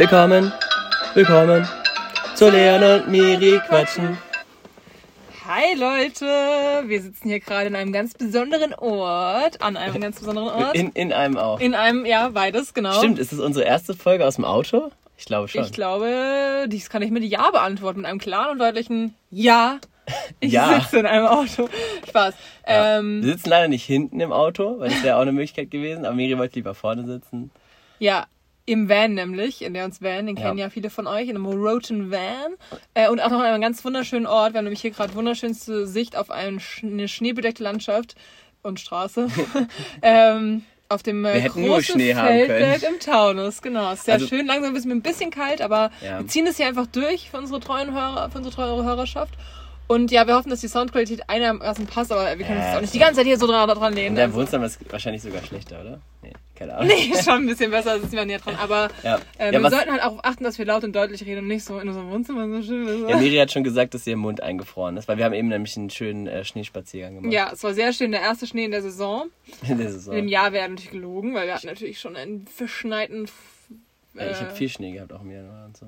Willkommen, willkommen zu Leon und Miri quatschen. Hi Leute, wir sitzen hier gerade in einem ganz besonderen Ort, an einem ganz besonderen Ort. In, in einem auch. In einem, ja, beides, genau. Stimmt, ist das unsere erste Folge aus dem Auto? Ich glaube schon. Ich glaube, dies kann ich mit Ja beantworten, mit einem klaren und deutlichen Ja. Ich Ja. sitze in einem Auto. Spaß. Ja. Ähm, Wir sitzen leider nicht hinten im Auto, weil das wäre auch eine Möglichkeit gewesen, aber Miri wollte lieber vorne sitzen. Ja, im Van nämlich, in der uns Van, den kennen Ja. ja, viele von euch, in einem Roten Van. Äh, und auch noch an einem ganz wunderschönen Ort. Wir haben nämlich hier gerade wunderschönste Sicht auf einen, eine schneebedeckte Landschaft und Straße. ähm, auf dem äh, Wir hätten nur großen Schnee haben Feldberg im Taunus, genau. Ist sehr Also- schön, langsam ist mir ein bisschen kalt, aber Ja. wir ziehen das hier einfach durch für unsere treuen Hörer, für unsere treue Hörerschaft. Und ja, wir hoffen, dass die Soundqualität einigermaßen passt, aber wir können uns jetzt auch nicht die ganze Zeit hier so dran, dran lehnen. In deinem Also- Wohnzimmer ist wahrscheinlich sogar schlechter, oder? Nee, keine Ahnung. Nee, schon ein bisschen besser, sitzen wir näher dran. Aber Ja. äh, Ja, wir sollten halt auch achten, dass wir laut und deutlich reden und nicht so in unserem Wohnzimmer so schön ist. Ja, Miri hat schon gesagt, dass ihr Mund eingefroren ist, weil wir haben eben nämlich einen schönen äh, Schneespaziergang gemacht. Ja, es war sehr schön, der erste Schnee in der Saison. In der Saison. In dem Jahr wäre natürlich gelogen, weil wir hatten natürlich schon einen verschneiten. Ja, ich äh, habe viel Schnee gehabt, auch im Januar und so.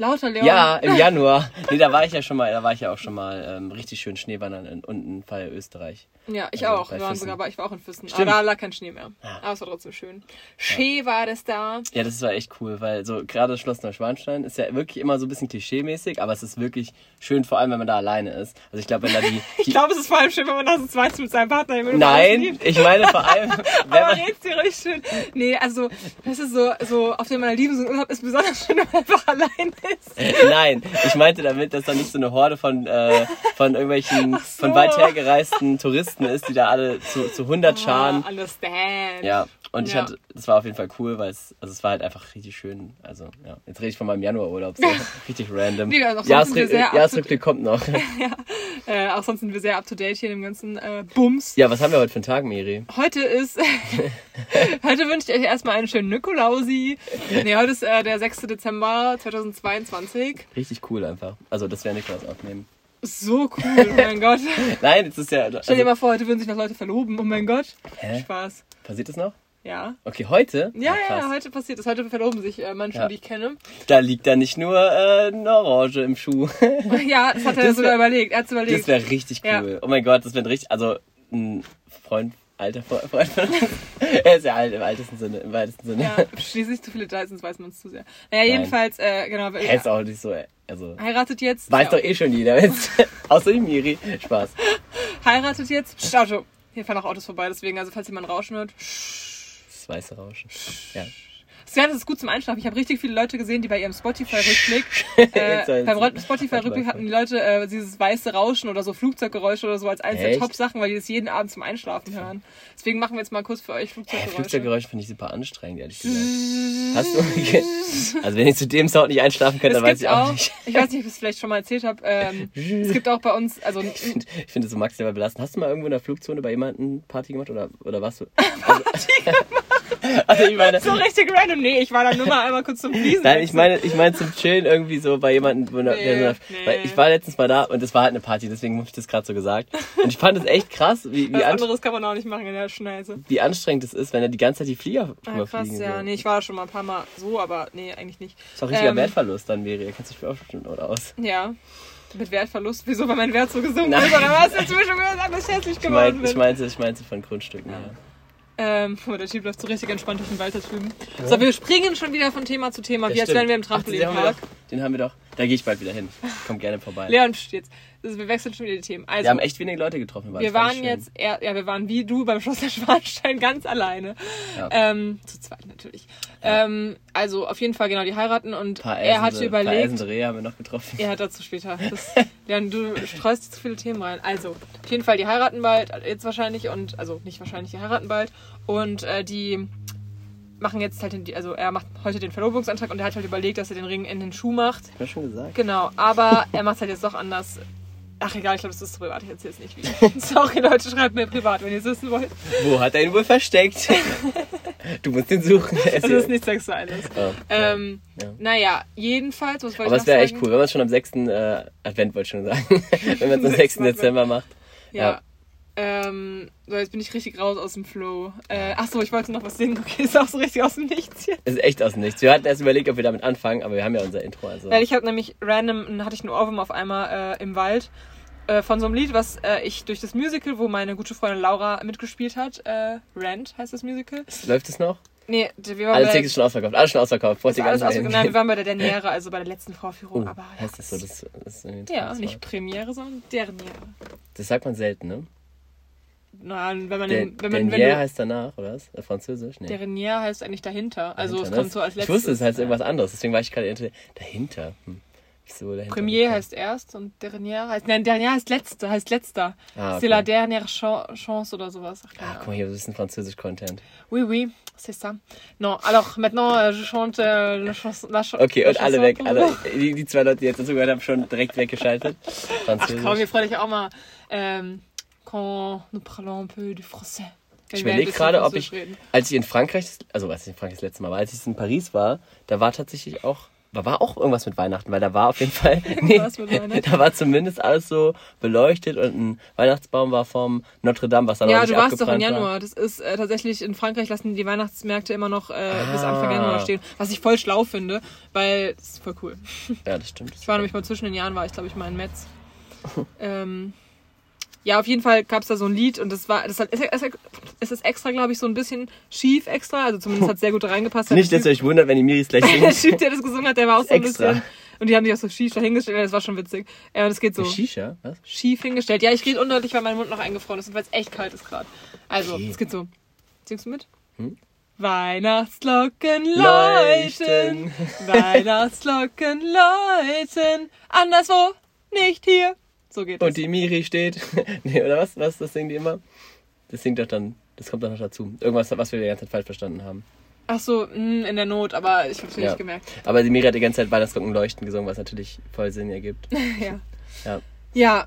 Lauter Leon. Ja, im Januar. Nee, da war ich ja schon mal, da war ich ja auch schon mal ähm, richtig schön Schneewandern in, unten bei Österreich. Ja, ich Also auch. Wir waren sogar, aber ich war auch in Füssen. Stimmt. Aber da lag kein Schnee mehr. Ja. Aber es war trotzdem schön. Schee war das da. Ja, das war echt cool, weil so gerade das Schloss Neuschwanstein ist ja wirklich immer so ein bisschen klischee-mäßig, aber es ist wirklich schön, vor allem wenn man da alleine ist. Also ich glaube, wenn da die... Ich glaube, es ist vor allem schön, wenn man das zweit mit seinem Partner im Nein, ich meine vor allem, wenn Aber man, red's dir richtig schön. Nee, also, das ist so, so auf den Malediven so ein Urlaub ist besonders schön, wenn man einfach allein ist. Nein, ich meinte damit, dass da nicht so eine Horde von, äh, von irgendwelchen, so. von weit hergereisten Touristen ist, die da alle zu, zu 100 Scharen. Ah, understand. Ja, und ich Ja. hatte, das war auf jeden Fall cool, weil es, also es war halt einfach richtig schön. Also, ja, jetzt rede ich von meinem Januarurlaub, so richtig random. Nee, also auch sonst sind wir Jahresrück- sehr up to- Jahresrückblick kommt noch. Äh, auch sonst sind wir sehr up to date hier in dem ganzen äh, Bums. Ja, was haben wir heute für einen Tag, Miri? Heute ist. heute wünsche ich euch erstmal einen schönen Nikolausi. Nee, heute ist äh, der 6. Dezember 2022. Richtig cool einfach. Also, das wäre Niklas aufnehmen. So cool, oh mein Gott. Nein, es ist ja. Also, Stell dir mal vor, heute würden sich noch Leute verloben. Oh mein Gott. Hä? Spaß. passiert das noch? Ja. Okay, heute? Ja, Ah, ja, heute passiert das. Heute verloben sich äh, Menschen, Ja. die ich kenne. Da liegt da nicht nur äh, eine Orange im Schuh. Ja, das hat er Das sogar wär- überlegt. Er hat überlegt. Das wäre richtig Ja. cool. Oh mein Gott, das wäre richtig. Also, ein Freund, alter Fre- Freund von uns. er ist ja alt im weitesten Sinne. Im weitesten Sinne. Ja, schließlich zu viele sonst weiß man es zu sehr. Naja, jedenfalls, äh, genau. Er ist auch nicht so. Also, Heiratet jetzt. weiß ja, doch eh schon jeder. Außer die Miri. Spaß. Heiratet jetzt. Psst, Auto. Hier fahren auch Autos vorbei, deswegen, also falls jemand Rauschen hört. Das weiße Rauschen. Ja. Ja, das ist gut zum Einschlafen. Ich habe richtig viele Leute gesehen, die bei ihrem Spotify-Rückblick, äh, beim Spotify-Rückblick hatten die Leute äh, dieses weiße Rauschen oder so Flugzeuggeräusche oder so als eines der? Top-Sachen, weil die das jeden Abend zum Einschlafen hören. Deswegen machen wir jetzt mal kurz für euch Flugzeuggeräusche. Flugzeuggeräusche finde ich super anstrengend, ehrlich gesagt. Hast du. Also, wenn ich zu dem Sound nicht einschlafen könnte, dann weiß ich auch, nicht. ich weiß nicht, ob ich es vielleicht schon mal erzählt habe, ähm, es gibt auch bei uns, also Ich finde find das so maximal belastend. Hast du mal irgendwo in der Flugzone bei jemandem Party gemacht oder, oder was? Also, also ich meine, so richtig random. Nee, ich war dann nur mal einmal kurz zum Fliesen. nein, ich meine, ich meine zum Chillen irgendwie so bei jemandem, wo, Nee, der, nee. weil ich war letztens mal da und es war halt eine Party, deswegen habe ich das gerade so gesagt. Und ich fand es echt krass, wie, wie, anderes kann man auch nicht machen in der Schneise. wie anstrengend es ist, wenn er die ganze Zeit die Flieger Ah, krass, fliegen ja. will. Nee, ich war schon mal ein paar Mal so, aber nee, eigentlich nicht. Ist doch richtiger Ähm, Wertverlust dann, Miri. Da kennst du dich auch bestimmt oder aus. Ja. Mit Wertverlust. Wieso, weil mein Wert so gesunken ist? Oder was? Jetzt mir schon wieder sagen, dass ich hässlich Ich, geworden ich bin. meinte, ich meinte von Grundstücken, ja. Ähm, oh, der Typ läuft so richtig entspannt durch den Wald da drüben. So, wir springen schon wieder von Thema zu Thema, Ja, wie als wären wir im Trampolinpark. Den haben wir doch. Da gehe ich bald wieder hin. Kommt gerne vorbei. Leon steht jetzt. Also, wir wechseln schon wieder die Themen. Also, Wir haben echt wenige Leute getroffen. wir das waren jetzt, eher, ja, wir waren wie du beim Schloss der Schwarzenstein ganz alleine. Ja. Ähm, zu zweit natürlich. Ähm, also, auf jeden Fall genau, die heiraten und paar er hatte Paar überlegt, Elsende Rehe haben wir noch getroffen. Ja, dazu später. Das, Jan, du streust zu viele Themen rein. Also, auf jeden Fall, die heiraten bald, jetzt wahrscheinlich und, also nicht wahrscheinlich, die heiraten bald und äh, die machen jetzt halt, den, also er macht heute den Verlobungsantrag und er hat halt überlegt, dass er den Ring in den Schuh macht. Hab ich schon gesagt. Genau, aber er macht halt jetzt doch anders. Ach egal, ich glaube, das ist privat, ich erzähle es nicht wie. Sorry Leute, schreibt mir privat, wenn ihr es wissen wollt. Wo hat er ihn wohl versteckt? du musst ihn suchen. Das ist nichts Sexuelles. Oh, Ähm, ja. Naja, jedenfalls, was wollte Aber ich es wäre echt cool, wenn man es schon am 6. Äh, Advent wollte ich schon sagen. wenn man es am 6. Dezember macht. Ja. Ja. Ähm, so, jetzt bin ich richtig raus aus dem Flow. Äh, achso, ich wollte noch was singen. Okay, ist auch so richtig aus dem Nichts hier. Ist echt aus dem Nichts. Wir hatten erst überlegt, ob wir damit anfangen, aber wir haben ja unser Intro. Also. Weil ich habe nämlich random, hatte ich einen Ohrwurm auf einmal äh, im Wald äh, von so einem Lied, was äh, ich durch das Musical, wo meine gute Freundin Laura mitgespielt hat, äh, Rant heißt das Musical. Läuft es noch? Nee, wir waren Alle bei, Tickets schon ausverkauft. Alles schon ausverkauft. Alles ausgegangen. Nein, wir waren bei der Derniere, also bei der letzten Vorführung. Oh, aber ja, heißt das so? Das, das ja, nicht Premiere, sondern Derniere. Das sagt man selten, ne? Nein, wenn man, Der, wenn man, wenn Dernier du, heißt danach, oder was? Äh, Französisch? Nee. Derniere heißt eigentlich dahinter. Also Dahinter, es ne? kommt so als Ich letztes. wusste, es heißt irgendwas anderes, deswegen war ich gerade inter- dahinter. Hm. Wieso dahinter? Premier heißt erst und Dernier heißt. Nein, Dernier heißt letzter, heißt letzter. Ah, C'est la okay. dernière Chan- chance oder sowas. Ach, Ah, guck mal hier, ist ein Französisch-Content. Oui, oui, c'est ça. Non, alors maintenant, euh, je chante euh, la chanson. Okay, und alle weg. Alle, die, die zwei Leute, die jetzt dazu gehört haben, schon direkt weggeschaltet. Ach Französisch. komm, ihr freut euch auch mal. Ähm, quand nous parlons un peu du français. Ich überlege gerade, ob ich, reden. als ich in Frankreich, also als ich in Frankreich das letzte Mal war, als ich in Paris war, da war tatsächlich auch, da war auch irgendwas mit Weihnachten, weil da war auf jeden Fall, nee, da war zumindest alles so beleuchtet und ein Weihnachtsbaum war vom Notre Dame, was dann auch Ja, du warst doch im abgebrannt war. Januar. Das ist äh, tatsächlich in Frankreich lassen die Weihnachtsmärkte immer noch äh, bis Anfang Ah. Januar stehen. Was ich voll schlau finde, weil das ist voll cool. Ja, das stimmt. Ich war nämlich mal zwischen den Jahren, war ich glaube ich mal in Metz. ähm, ja, auf jeden Fall gab es da so ein Lied und das war, das hat, es ist- extra, glaube ich, so ein bisschen schief extra. Also zumindest hat es sehr gut reingepasst. Nicht, dass ihr euch wundert, wenn die Miris gleich der singt. Typ, der das gesungen hat, der war auch so ein Extra. bisschen. Und die haben sich auch so schief dahingestellt. Das war schon witzig. Ja, und es geht so Shisha? Was? schief hingestellt. Ja, ich rede undeutlich, weil mein Mund noch eingefroren ist und weil es echt kalt ist gerade. Also, Okay. es geht so. Singst du mit? Hm? Weihnachtsglocken läuten, Weihnachtsglocken läuten, anderswo, nicht hier. So geht Und die Miri steht. nee, oder was? Was? Das singen die immer? Das singt doch dann, das kommt doch noch dazu. Irgendwas, was wir die ganze Zeit falsch verstanden haben. Ach so, mh, in der Not, aber ich hab's Ja. nicht gemerkt. Aber die Miri hat die ganze Zeit Weihnachtsglocken leuchten gesungen, was natürlich voll Sinn ergibt. ja. Ja. Ja,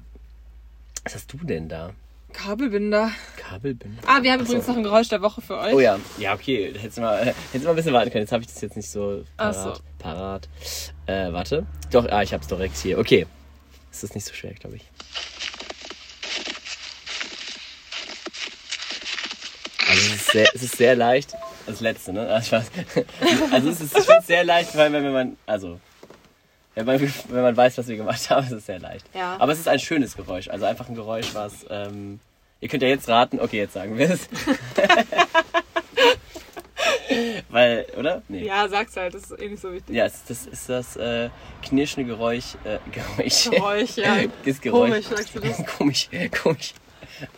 Was hast du denn da? Kabelbinder. Kabelbinder? Ah, wir haben Ach so. übrigens noch ein Geräusch der Woche für euch. Oh ja, ja, okay. Hättest du mal, hättest mal ein bisschen warten können. Jetzt habe ich das jetzt nicht so parat. so. parat. Äh, warte. Doch, ah, ich hab's direkt hier. Okay. Das ist nicht so schwer, glaube ich. Also es ist sehr, es ist sehr leicht. Das letzte, ne? Ah. Also es ist sehr leicht, weil wenn man, also wenn man, wenn man weiß, was wir gemacht haben, ist es sehr leicht. Ja. Aber es ist ein schönes Geräusch. Also einfach ein Geräusch, was. Ähm, ihr könnt ja jetzt raten. Okay, jetzt sagen wir es. Weil, oder? Nee. Ja, sag's halt, das ist eh nicht so wichtig. Ja, es- das ist das äh, knirschende Geräusch. Äh, Geräusch. Geräusch, ja. das Geräusch. Komisch, sagst du das? komisch, komisch.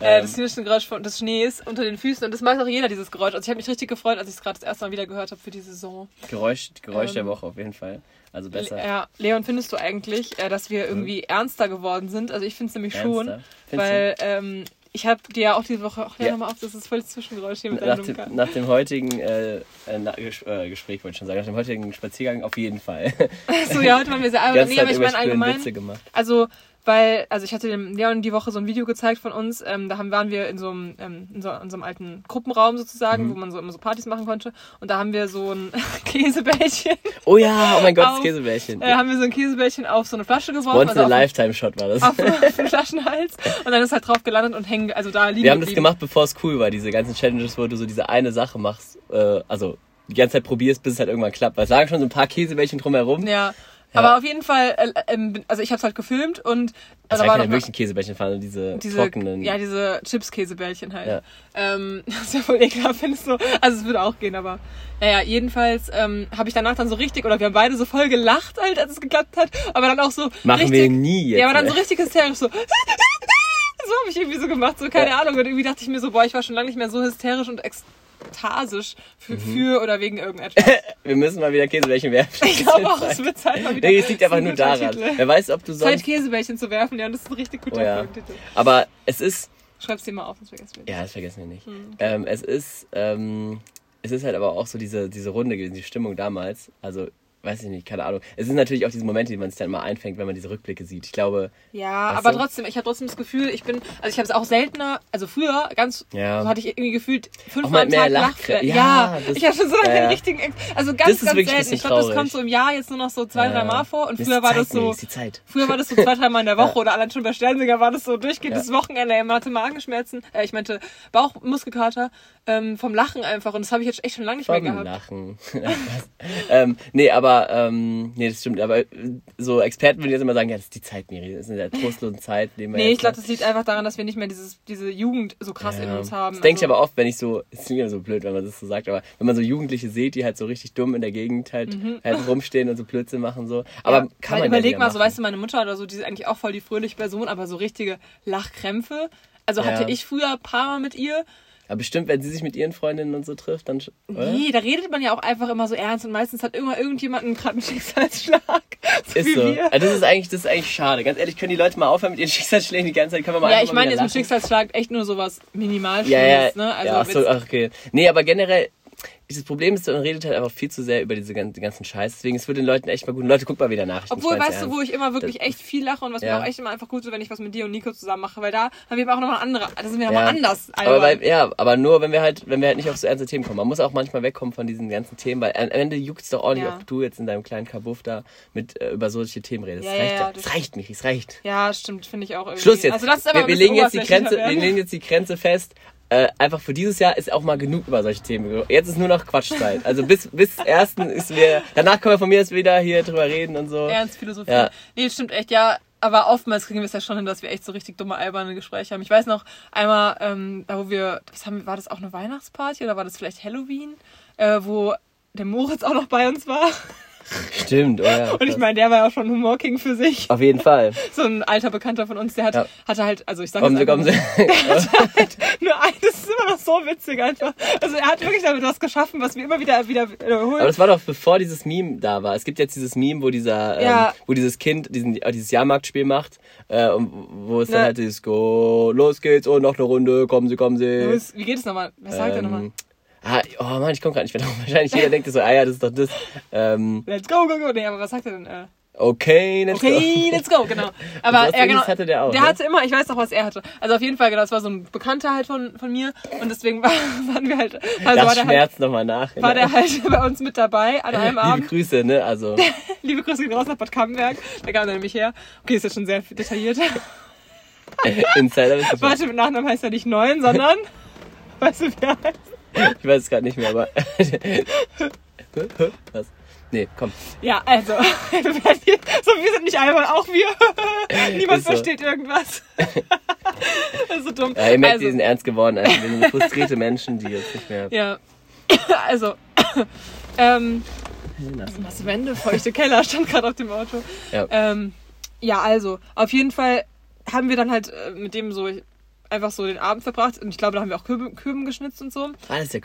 Äh, Ähm, das knirschende Geräusch von, des Schnees unter den Füßen. Und das mag auch jeder, dieses Geräusch. Also ich habe mich richtig gefreut, als ich es gerade das erste Mal wieder gehört habe für die Saison. Geräusch, Geräusch der ähm, Woche auf jeden Fall. Also besser. Ja, Leon, findest du eigentlich, äh, dass wir irgendwie ernster geworden sind? Also ich finde es nämlich schon. Ernster? Findest Weil ähm, ich habe dir ja auch diese Woche, ach ja, nochmal auf, das ist voll das Zwischengeräusch hier mit nach, deinem dem, nach dem heutigen äh, äh, na, Ges äh, Gespräch, wollte ich schon sagen, nach dem heutigen Spaziergang auf jeden Fall. So, ja, heute waren wir sehr ganze Nee, aber ich meine allgemein. Also, weil, also ich hatte dem Leon die Woche so ein Video gezeigt von uns. Ähm, da haben, waren wir in so einem, ähm, in so, in so einem alten Gruppenraum sozusagen, Mhm. wo man so immer so Partys machen konnte. Und da haben wir so ein Käsebällchen, Oh ja, oh mein Gott, das Auf, Käsebärchen. äh, haben wir so ein Käsebällchen auf so eine Flasche geworfen. Once in a also auf, Lifetime-Shot war das. auf, auf den Flaschenhals. Und dann ist halt drauf gelandet und hängen, also da liegen Wir haben das geblieben. gemacht, bevor es cool war, diese ganzen Challenges, wo du so diese eine Sache machst, äh, also die ganze Zeit probierst, bis es halt irgendwann klappt. Weil es lagen schon so ein paar Käsebällchen drumherum. Ja. Ja. Aber auf jeden Fall, äh, ähm, also ich habe es halt gefilmt und Das da waren war keine noch wirklichen Käsebällchen, sondern diese, diese, trockenen. ja, diese Chips-Käsebällchen halt. Ja. Ähm, das ist ja wohl ekelhaft, findest du. Also es würde auch gehen, aber naja, jedenfalls ähm, habe ich danach dann so richtig, oder wir haben beide so voll gelacht halt, als es geklappt hat, aber dann auch so Machen richtig, wir nie jetzt. Ja, aber dann so richtig hysterisch so. So habe ich irgendwie so gemacht, so keine Ja. Ahnung. Und irgendwie dachte ich mir so, boah, ich war schon lange nicht mehr so hysterisch und ekstasisch für, Mhm. für oder wegen irgendetwas. Wir müssen mal wieder Käsebällchen werfen. Ich glaube auch, es wird Zeit mal wieder. Nee, es liegt einfach nur daran. Titel. Wer weiß, ob du Zeit, sonst... Käsebällchen zu werfen, ja, und das ist ein richtig guter Oh ja. Folgentitel. Aber es ist... Schreib's dir mal auf, sonst vergessen wir das. Ja, das vergessen wir nicht. Hm, Ähm, es ist... Ähm, es ist halt aber auch so diese, diese Runde gewesen, die Stimmung damals. Also, weiß ich nicht, keine Ahnung. Es sind natürlich auch diese Momente, die man sich dann immer einfängt, wenn man diese Rückblicke sieht. Ich glaube. Ja, aber du? trotzdem, ich habe trotzdem das Gefühl, ich bin, also ich habe es auch seltener, also früher, ganz, Ja. so hatte ich irgendwie gefühlt fünfmal mal am mehr Tag Lach- ja, Ja, das- ich habe schon so lange ja, ja. den richtigen, also ganz, ganz selten. Ich glaube, das kommt so im Jahr jetzt nur noch so zwei, drei Mal vor und früher war das so, früher war das so zwei, dreimal in der Woche oder allein schon bei Sternsinger war das so durchgehendes Wochenende, immer hatte Magenschmerzen, äh, ich meinte Bauchmuskelkater ähm, vom Lachen einfach und das habe ich jetzt echt schon lange nicht mehr Vom gehabt. Lachen. ähm, nee, aber, ähm, nee, das stimmt. Aber äh, so Experten würden jetzt immer sagen, ja, das ist die Zeit, Miri. Das ist in der trostlosen Zeit. der wir Nee, ich glaube, das liegt einfach daran, dass wir nicht mehr dieses, diese Jugend so krass in uns haben. Das denke ich Also- aber oft, wenn ich so, es ist wieder so blöd, wenn man das so sagt, aber wenn man so Jugendliche sieht, die halt so richtig dumm in der Gegend halt, halt rumstehen und so Blödsinn machen, so. Aber Mhm. ja, kann man überleg ja mal, so weißt du, meine Mutter oder so, die ist eigentlich auch voll die fröhliche Person, aber so richtige Lachkrämpfe. Also Ja. hatte ich früher ein paar Mal mit ihr. Aber bestimmt, wenn sie sich mit ihren Freundinnen und so trifft, dann, oder? Nee, da redet man ja auch einfach immer so ernst und meistens hat immer irgendjemand gerade einen Schicksalsschlag. So Ist so. Also das ist eigentlich, das ist eigentlich schade. Ganz ehrlich, können die Leute mal aufhören mit ihren Schicksalsschlägen die ganze Zeit? Können wir mal Ja, ich meine jetzt mit? Schicksalsschlag echt nur sowas minimal Ja, ja, ne? Also ja ach so, ach, okay. Nee, aber generell, das Problem ist, man redet halt einfach viel zu sehr über diese ganzen, Scheiß. Deswegen, es wird den Leuten echt mal gut. Leute, guck mal wieder Nachrichten. Obwohl, weißt du, ernst. wo ich immer wirklich echt viel lache und was Ja. mir auch echt immer einfach gut ist, wenn ich was mit dir und Nico zusammen mache, weil da haben wir auch nochmal andere, da sind wir nochmal Ja. anders. Aber weil, ja, aber nur, wenn wir halt, wenn wir halt nicht auf so ernste Themen kommen. Man muss auch manchmal wegkommen von diesen ganzen Themen, weil am Ende juckt es doch auch nicht, Ja. ob du jetzt in deinem kleinen Kabuff da mit, äh, über solche Themen redest. Ja, Es reicht ja, das- Es reicht nicht, es reicht. Ja, stimmt, finde ich auch irgendwie. Schluss jetzt. Also das ist wir, wir, legen jetzt die Grenze, wir legen jetzt die Grenze fest. Äh, einfach für dieses Jahr ist auch mal genug über solche Themen. Jetzt ist nur noch Quatschzeit. Also bis bis ersten ist wir. Danach können wir von mir jetzt wieder hier drüber reden und so. Ernst Philosophie. Ja. Nee, stimmt echt, ja. Aber oftmals kriegen wir es ja schon hin, dass wir echt so richtig dumme, alberne Gespräche haben. Ich weiß noch einmal, ähm, da wo wir, das haben, war das auch eine Weihnachtsparty oder war das vielleicht Halloween, äh, wo der Moritz auch noch bei uns war. Stimmt, oder? Und ich meine, der war ja auch schon Humorking für sich. Auf jeden Fall. So ein alter Bekannter von uns, der hat, Ja. hatte halt, also ich sag Kommen jetzt Sie, kommen Sie. einfach nur eines, das ist immer noch so witzig einfach. Also er hat wirklich damit was geschaffen, was wir immer wieder, wieder wiederholen. Aber das war doch bevor dieses Meme da war. Es gibt jetzt dieses Meme, wo dieser, Ja. ähm, wo dieses Kind diesen, äh, dieses Jahrmarktspiel macht, äh, und wo es dann Ne. halt dieses Go, los geht's und noch eine Runde, kommen Sie, kommen Sie. Wie geht es nochmal? Was sagt er nochmal? Ah, oh Mann, ich komme gerade nicht mehr drauf. Wahrscheinlich jeder denkt so, ah ja, das ist doch das. Ähm, Let's go, go, go. Nee, aber was sagt er denn? Äh, okay, let's Okay, go. let's go, genau. Aber ja, genau. Hatte der auch, Der ne? hatte immer, ich weiß noch, was er hatte. Also auf jeden Fall, genau, das war so ein Bekannter halt von, von mir und deswegen war, waren wir halt, also das war der halt, schmerzt nochmal nach. war der halt bei uns mit dabei an einem Liebe Abend. Grüße, ne? Also, Liebe Grüße gehen raus nach Bad Camberg. Da kam er nämlich her. Okay, ist jetzt schon sehr detailliert. Insider. Warte, mit Nachnamen heißt er nicht Neun, sondern, weißt du, wer heißt? Ich weiß es gerade nicht mehr, aber. Was? Nee, komm. Ja, also, so, wir sind nicht albern, auch wir. Niemand so. versteht irgendwas. das ist so dumm. Ja, ihr merkt, also, die sind ernst geworden. Also, wir sind frustrierte Menschen, die jetzt nicht mehr. Ja. Also, ähm, nasse Wände, feuchte Keller stand gerade auf dem Auto. Ja. Ähm, ja, also, auf jeden Fall haben wir dann halt äh, mit dem so einfach so den Abend verbracht und ich glaube, da haben wir auch Küben, geschnitzt und so. Ah, das ist der.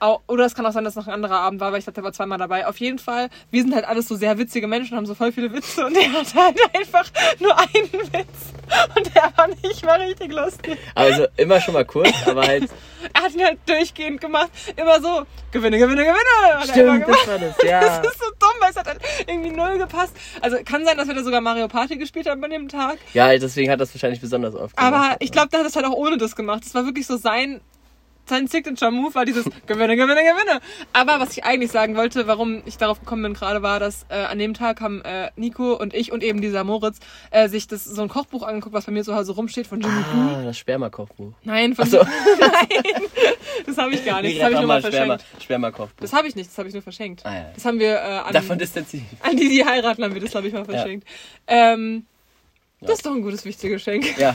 Au- Oder es kann auch sein, dass es noch ein anderer Abend war, weil ich glaube, der war zweimal dabei. Auf jeden Fall, wir sind halt alles so sehr witzige Menschen, haben so voll viele Witze und er hatte halt einfach nur einen Witz. Und der war nicht mal richtig lustig. Also immer schon mal kurz, aber halt. Er hat ihn halt durchgehend gemacht. Immer so, Gewinne, Gewinne, Gewinne. Hat er Stimmt, das war das, ja. Das ist so dumm, weil es hat halt irgendwie null gepasst. Also kann sein, dass wir da sogar Mario Party gespielt haben an dem Tag. Ja, deswegen hat das wahrscheinlich besonders oft gemacht. Aber ich glaube, der hat das halt auch ohne das gemacht. Das war wirklich so sein, sein Signature-Move war dieses Gewinne, Gewinne, Gewinne. Aber was ich eigentlich sagen wollte, warum ich darauf gekommen bin gerade, war, dass äh, an dem Tag haben äh, Nico und ich und eben dieser Moritz äh, sich das so ein Kochbuch angeguckt, was bei mir zu Hause rumsteht von Jimmy Blue. Ah, das Spermakochbuch. Nein, von so. Nein, das habe ich gar nicht. Das habe ich nur mal verschenkt. Spermakochbuch. Das habe ich nicht, das habe ich nur verschenkt. Ah, ja. Das haben wir äh, an, Davon distanziert. an die, die heiraten, haben wir das, glaube ich, mal verschenkt. Ähm, Das ist doch ein gutes, wichtiges Geschenk. Ja,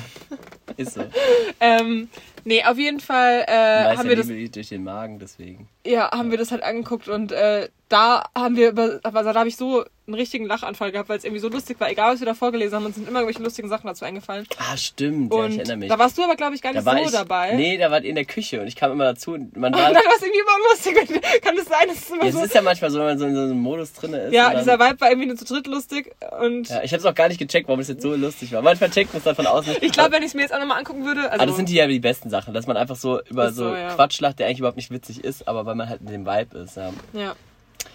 ist so. Ähm, nee, auf jeden Fall äh, haben ja wir das, durch den Magen, deswegen. ja, haben wir das halt angeguckt und äh, da haben wir über, also da habe ich so einen richtigen Lachanfall gehabt, weil es irgendwie so lustig war. Egal, was wir da vorgelesen haben, uns sind immer irgendwelche lustigen Sachen dazu eingefallen. Ah, stimmt. ja, Und ich erinnere mich. da warst du aber, glaube ich, gar Da nicht war so ich, dabei. Nee, da wart ihr in der Küche und ich kam immer dazu und man Und war. dann war es irgendwie immer lustig. Kann es sein, dass es immer Ja, es so... ist ja manchmal so, wenn man so in so einem Modus drin ist. Ja, und dieser Vibe war irgendwie nur zu dritt lustig und ja, ich habe es auch gar nicht gecheckt, warum es jetzt so lustig war. Manchmal checkt man es dann von außen ich glaube, wenn ich es mir jetzt auch nochmal angucken würde, also aber das sind die ja die besten Sachen, dass man einfach so über Ist so, so, ja. Quatsch lacht, der eigentlich überhaupt nicht witzig ist, aber weil man halt in dem Vibe ist. Ja. ja.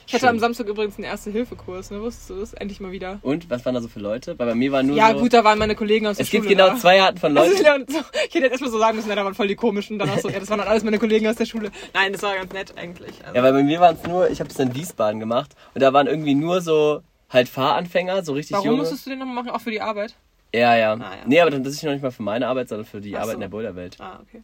Ich hatte Schön. am Samstag übrigens einen Erste-Hilfe-Kurs, ne? Wusstest du das? Endlich mal wieder. Und was waren da so für Leute? Weil bei mir waren nur Ja, so. gut, da waren meine Kollegen aus der es gibt Schule. genau da. zwei Arten von Also, Leuten. ja, und so, ich hätte jetzt erstmal so sagen müssen, ja, da waren voll die komischen. Dann auch so, ja, das waren dann alles meine Kollegen aus der Schule. Nein, das war ganz nett eigentlich. Also, Ja, weil bei mir waren es nur, ich habe das in Wiesbaden gemacht und da waren irgendwie nur so halt Fahranfänger, so richtig Warum junge. musstest du den nochmal machen? Auch für die Arbeit? Ja, ja. Ah, ja. Nee, aber das ist noch nicht mal für meine Arbeit, sondern für die Ach Arbeit so. in der Boulderwelt. Ah, okay.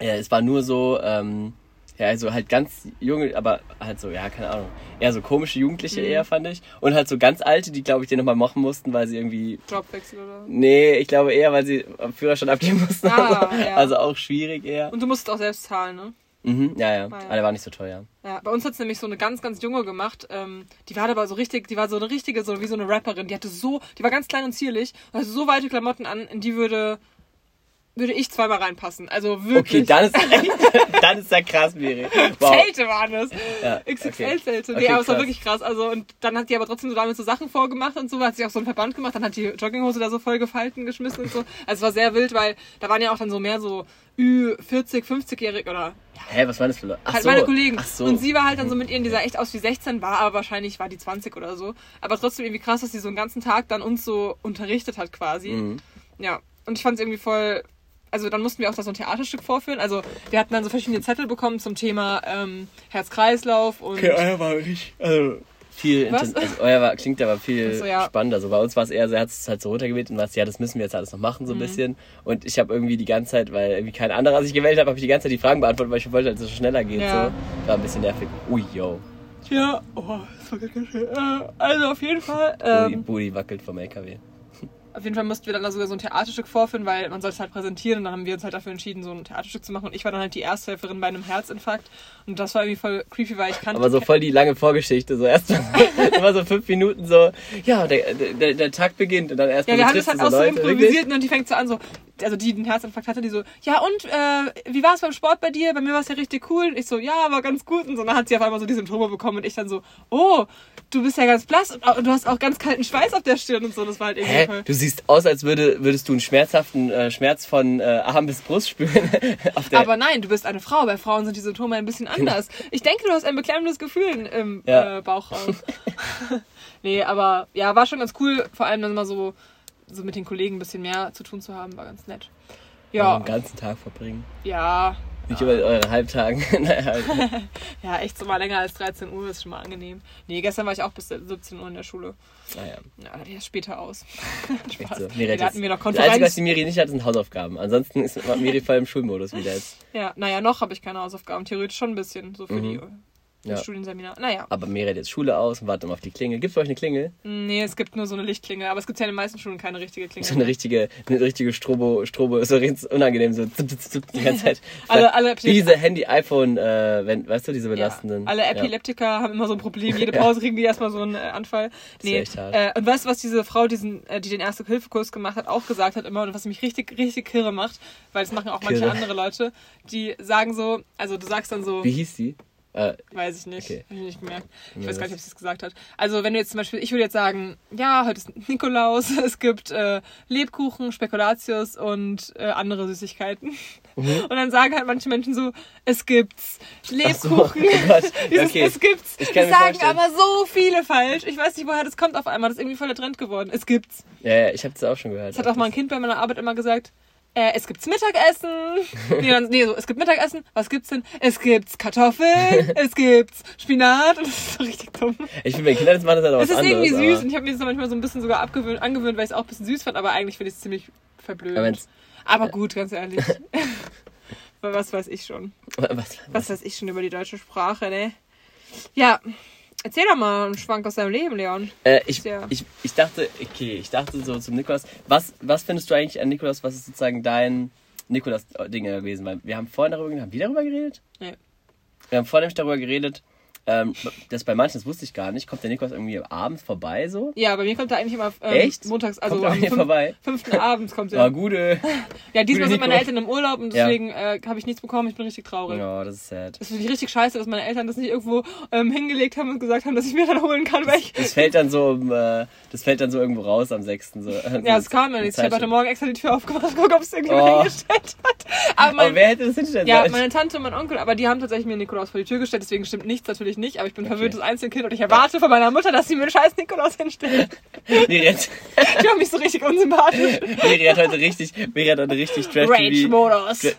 Ja, es war nur so, ähm, ja, also halt ganz junge, aber halt so, ja, keine Ahnung. Eher so komische Jugendliche Mhm. eher, fand ich. Und halt so ganz alte, die, glaube ich, den nochmal machen mussten, weil sie irgendwie. Jobwechsel oder? Nee, ich glaube eher, weil sie am Führerschein abgeben mussten. Ah, also, ja. also auch schwierig eher. Und du musst auch selbst zahlen, ne? Mhm, ja, ja. Ah, ja. Aber der war nicht so teuer. Ja, bei uns hat es nämlich so eine ganz, ganz junge gemacht. Ähm, die war aber so richtig, die war so eine richtige, so wie so eine Rapperin. Die hatte so, die war ganz klein und zierlich und hatte so weite Klamotten an, in die würde, würde ich zweimal reinpassen. Also wirklich. Okay, dann ist, dann ist ja krass, Miri. Wow. Zelte waren das. Ja, XXL-Zelte. Okay, nee, aber es war wirklich krass. Also, und dann hat die aber trotzdem so damit so Sachen vorgemacht und so, hat sie auch so einen Verband gemacht, dann hat die Jogginghose da so voll gefalten geschmissen und so. Also es war sehr wild, weil da waren ja auch dann so mehr so Ü40, 50-jährige oder Hä, was waren das für Leute? Ach halt so. meine Kollegen. Ach so. Und sie war halt dann so mit ihren, die sah echt aus wie 16, war aber wahrscheinlich war die 20 oder so. Aber trotzdem irgendwie krass, dass sie so einen ganzen Tag dann uns so unterrichtet hat quasi. Mhm. Ja. Und ich fand es irgendwie voll. Also dann mussten wir auch da so ein Theaterstück vorführen. Also wir hatten dann so verschiedene Zettel bekommen zum Thema ähm, Herz-Kreislauf und Okay, euer war richtig. Also viel also euer war, klingt aber viel so, ja. spannender. So bei uns war es eher so, er hat es halt so runtergewählt und was, ja, das müssen wir jetzt alles noch machen, so Mhm. ein bisschen. Und ich habe irgendwie die ganze Zeit, weil irgendwie kein anderer sich gewählt hat, habe ich die ganze Zeit die Fragen beantwortet, weil ich wollte, dass es schneller geht. Ja. So. War ein bisschen nervig. Ui, yo. ja, oh, das war ganz schön. Äh, also auf jeden Fall. Ähm, Booty wackelt vom LKW. Auf jeden Fall mussten wir dann da sogar so ein Theaterstück vorführen, weil man sollte es halt präsentieren und dann haben wir uns halt dafür entschieden, so ein Theaterstück zu machen und ich war dann halt die Ersthelferin bei einem Herzinfarkt und das war irgendwie voll creepy, weil ich kannte... Aber so voll die lange Vorgeschichte. So erst immer so fünf Minuten so, ja, der, der, der Tag beginnt und dann erst ja, wir haben das halt auch so Leute. improvisiert und die fängt so an so, also die den Herzinfarkt hatte, die so, ja und, äh, wie war es beim Sport bei dir? Bei mir war es ja richtig cool. Und ich so, ja, war ganz gut. Und so, dann hat sie auf einmal so die Symptome bekommen und ich dann so, oh, du bist ja ganz blass und du hast auch ganz kalten Schweiß auf der Stirn und so. Das war halt irgendwie Hä? voll... Du siehst aus, als würde, würdest du einen schmerzhaften äh, Schmerz von äh, Arm bis Brust spüren. Aber nein, du bist eine Frau. Bei Frauen sind die Symptome ein bisschen anders. Ich denke, du hast ein beklemmendes Gefühl im Ja. äh, Bauchraum. nee, aber ja, war schon ganz cool. Vor allem dann mal so, so mit den Kollegen ein bisschen mehr zu tun zu haben, war ganz nett. Ja, den ganzen Tag verbringen. ja, Nicht über euren Halbtagen. naja, halt. ja, echt so mal länger als 13 Uhr ist schon mal angenehm. Nee, gestern war ich auch bis 17 Uhr in der Schule. naja. Ja, dann erst später aus. Spaß. so. Miri hat da hatten wir noch das Einzige, was Konferenz. die Miri nicht hat, sind Hausaufgaben. Ansonsten ist Miri voll im Schulmodus wieder jetzt. Ja, naja, noch habe ich keine Hausaufgaben. Theoretisch schon ein bisschen, so für Mhm. die Ja. das Studienseminar. Naja. Aber Miri hat jetzt Schule aus und wartet immer auf die Klingel. Gibt es euch eine Klingel? Nee, es gibt nur so eine Lichtklinge, aber es gibt ja in den meisten Schulen keine richtige Klinge. So eine richtige, eine richtige Strobo, Strobo, so ganz unangenehm, so zip, zip, zip, die ganze Zeit. Alle- alle- diese Handy, iPhone, äh, wenn, weißt du, diese Ja. belastenden. Alle Epileptiker haben immer so ein Problem. Jede Pause kriegen die erstmal so einen äh, Anfall. ist echt hart. Äh, und weißt du, was diese Frau, diesen, äh, die den Erste-Hilfe-Kurs gemacht hat, auch gesagt hat immer und was mich richtig, richtig kirre macht, weil das machen auch manche Kirre. andere Leute, die sagen so, also du sagst dann so, Wie hieß die? Äh, weiß ich nicht, Okay. hab ich nicht gemerkt. Ich weiß gar nicht, ob sie es gesagt hat. Also wenn du jetzt zum Beispiel, ich würde jetzt sagen, ja, heute ist Nikolaus, es gibt äh, Lebkuchen, Spekulatius und äh, andere Süßigkeiten. Mhm. Und dann sagen halt manche Menschen so, es gibt's ach so, Lebkuchen. oh. Dieses, Okay. Es gibt's. Ich kann das sagen aber so viele falsch. Ich weiß nicht, woher das kommt auf einmal. Das ist irgendwie voll der Trend geworden. Es gibt's. Ja, ja, ich habe das auch schon gehört. Das hat auch mal ein Kind bei meiner Arbeit immer gesagt. Äh, es gibt's Mittagessen. nee, dann, nee, so, es gibt Mittagessen. Was gibt's denn? Es gibt's Kartoffeln. es gibt's Spinat. Und das ist so richtig dumm. Ich finde, wenn Kinder das machen, das ist halt Es was ist anderes. irgendwie süß und ich habe mir das manchmal so ein bisschen sogar abgewöhnt, angewöhnt, weil ich es auch ein bisschen süß fand, aber eigentlich finde ich es ziemlich verblödend. Aber Aber gut, ganz ehrlich. was weiß ich schon. was, Was weiß ich schon über die deutsche Sprache, ne? Ja, erzähl doch mal einen Schwank aus deinem Leben, Leon. Äh, ich, Ja. ich, ich dachte, okay, ich dachte so zum Nikolaus. Was, was findest du eigentlich an Nikolaus? Was ist sozusagen dein Nikolaus-Ding gewesen? Weil wir haben vorhin darüber geredet. Haben wir darüber geredet? Nee. Wir haben vorhin nämlich darüber geredet, ähm, das bei manchen, das wusste ich gar nicht, kommt der Nikolaus irgendwie abends vorbei so? Ja, bei mir kommt er eigentlich immer ähm, Echt? montags, also Kommt am fünf, vorbei? fünften Abends kommt Ja, er. gute. Ja, diesmal Gute sind meine Nico. Eltern im Urlaub und Ja. deswegen äh, habe ich nichts bekommen. Ich bin richtig traurig. Ja, das ist sad. Das finde ich richtig scheiße, dass meine Eltern das nicht irgendwo ähm, hingelegt haben und gesagt haben, dass ich mir dann holen kann, weil ich... Das fällt dann so, um, äh, das fällt dann so irgendwo raus am 6. So. Ja, es kam ja nichts. Ich habe heute Morgen extra die Tür aufgemacht, guck, ob es irgendjemand Oh. hingestellt hat. Aber, mein, Aber wer hätte das hinstellen ja, meine Tante und mein Onkel, aber die haben tatsächlich mir Nikolaus vor die Tür gestellt, deswegen stimmt nichts natürlich nicht, aber ich bin verwöhntes Einzelkind und ich erwarte von meiner Mutter, dass sie mir einen scheiß Nikolaus hinstellt. Miri hat, Die haben mich so richtig unsympathisch. Miri hat heute richtig, Miri hat heute richtig.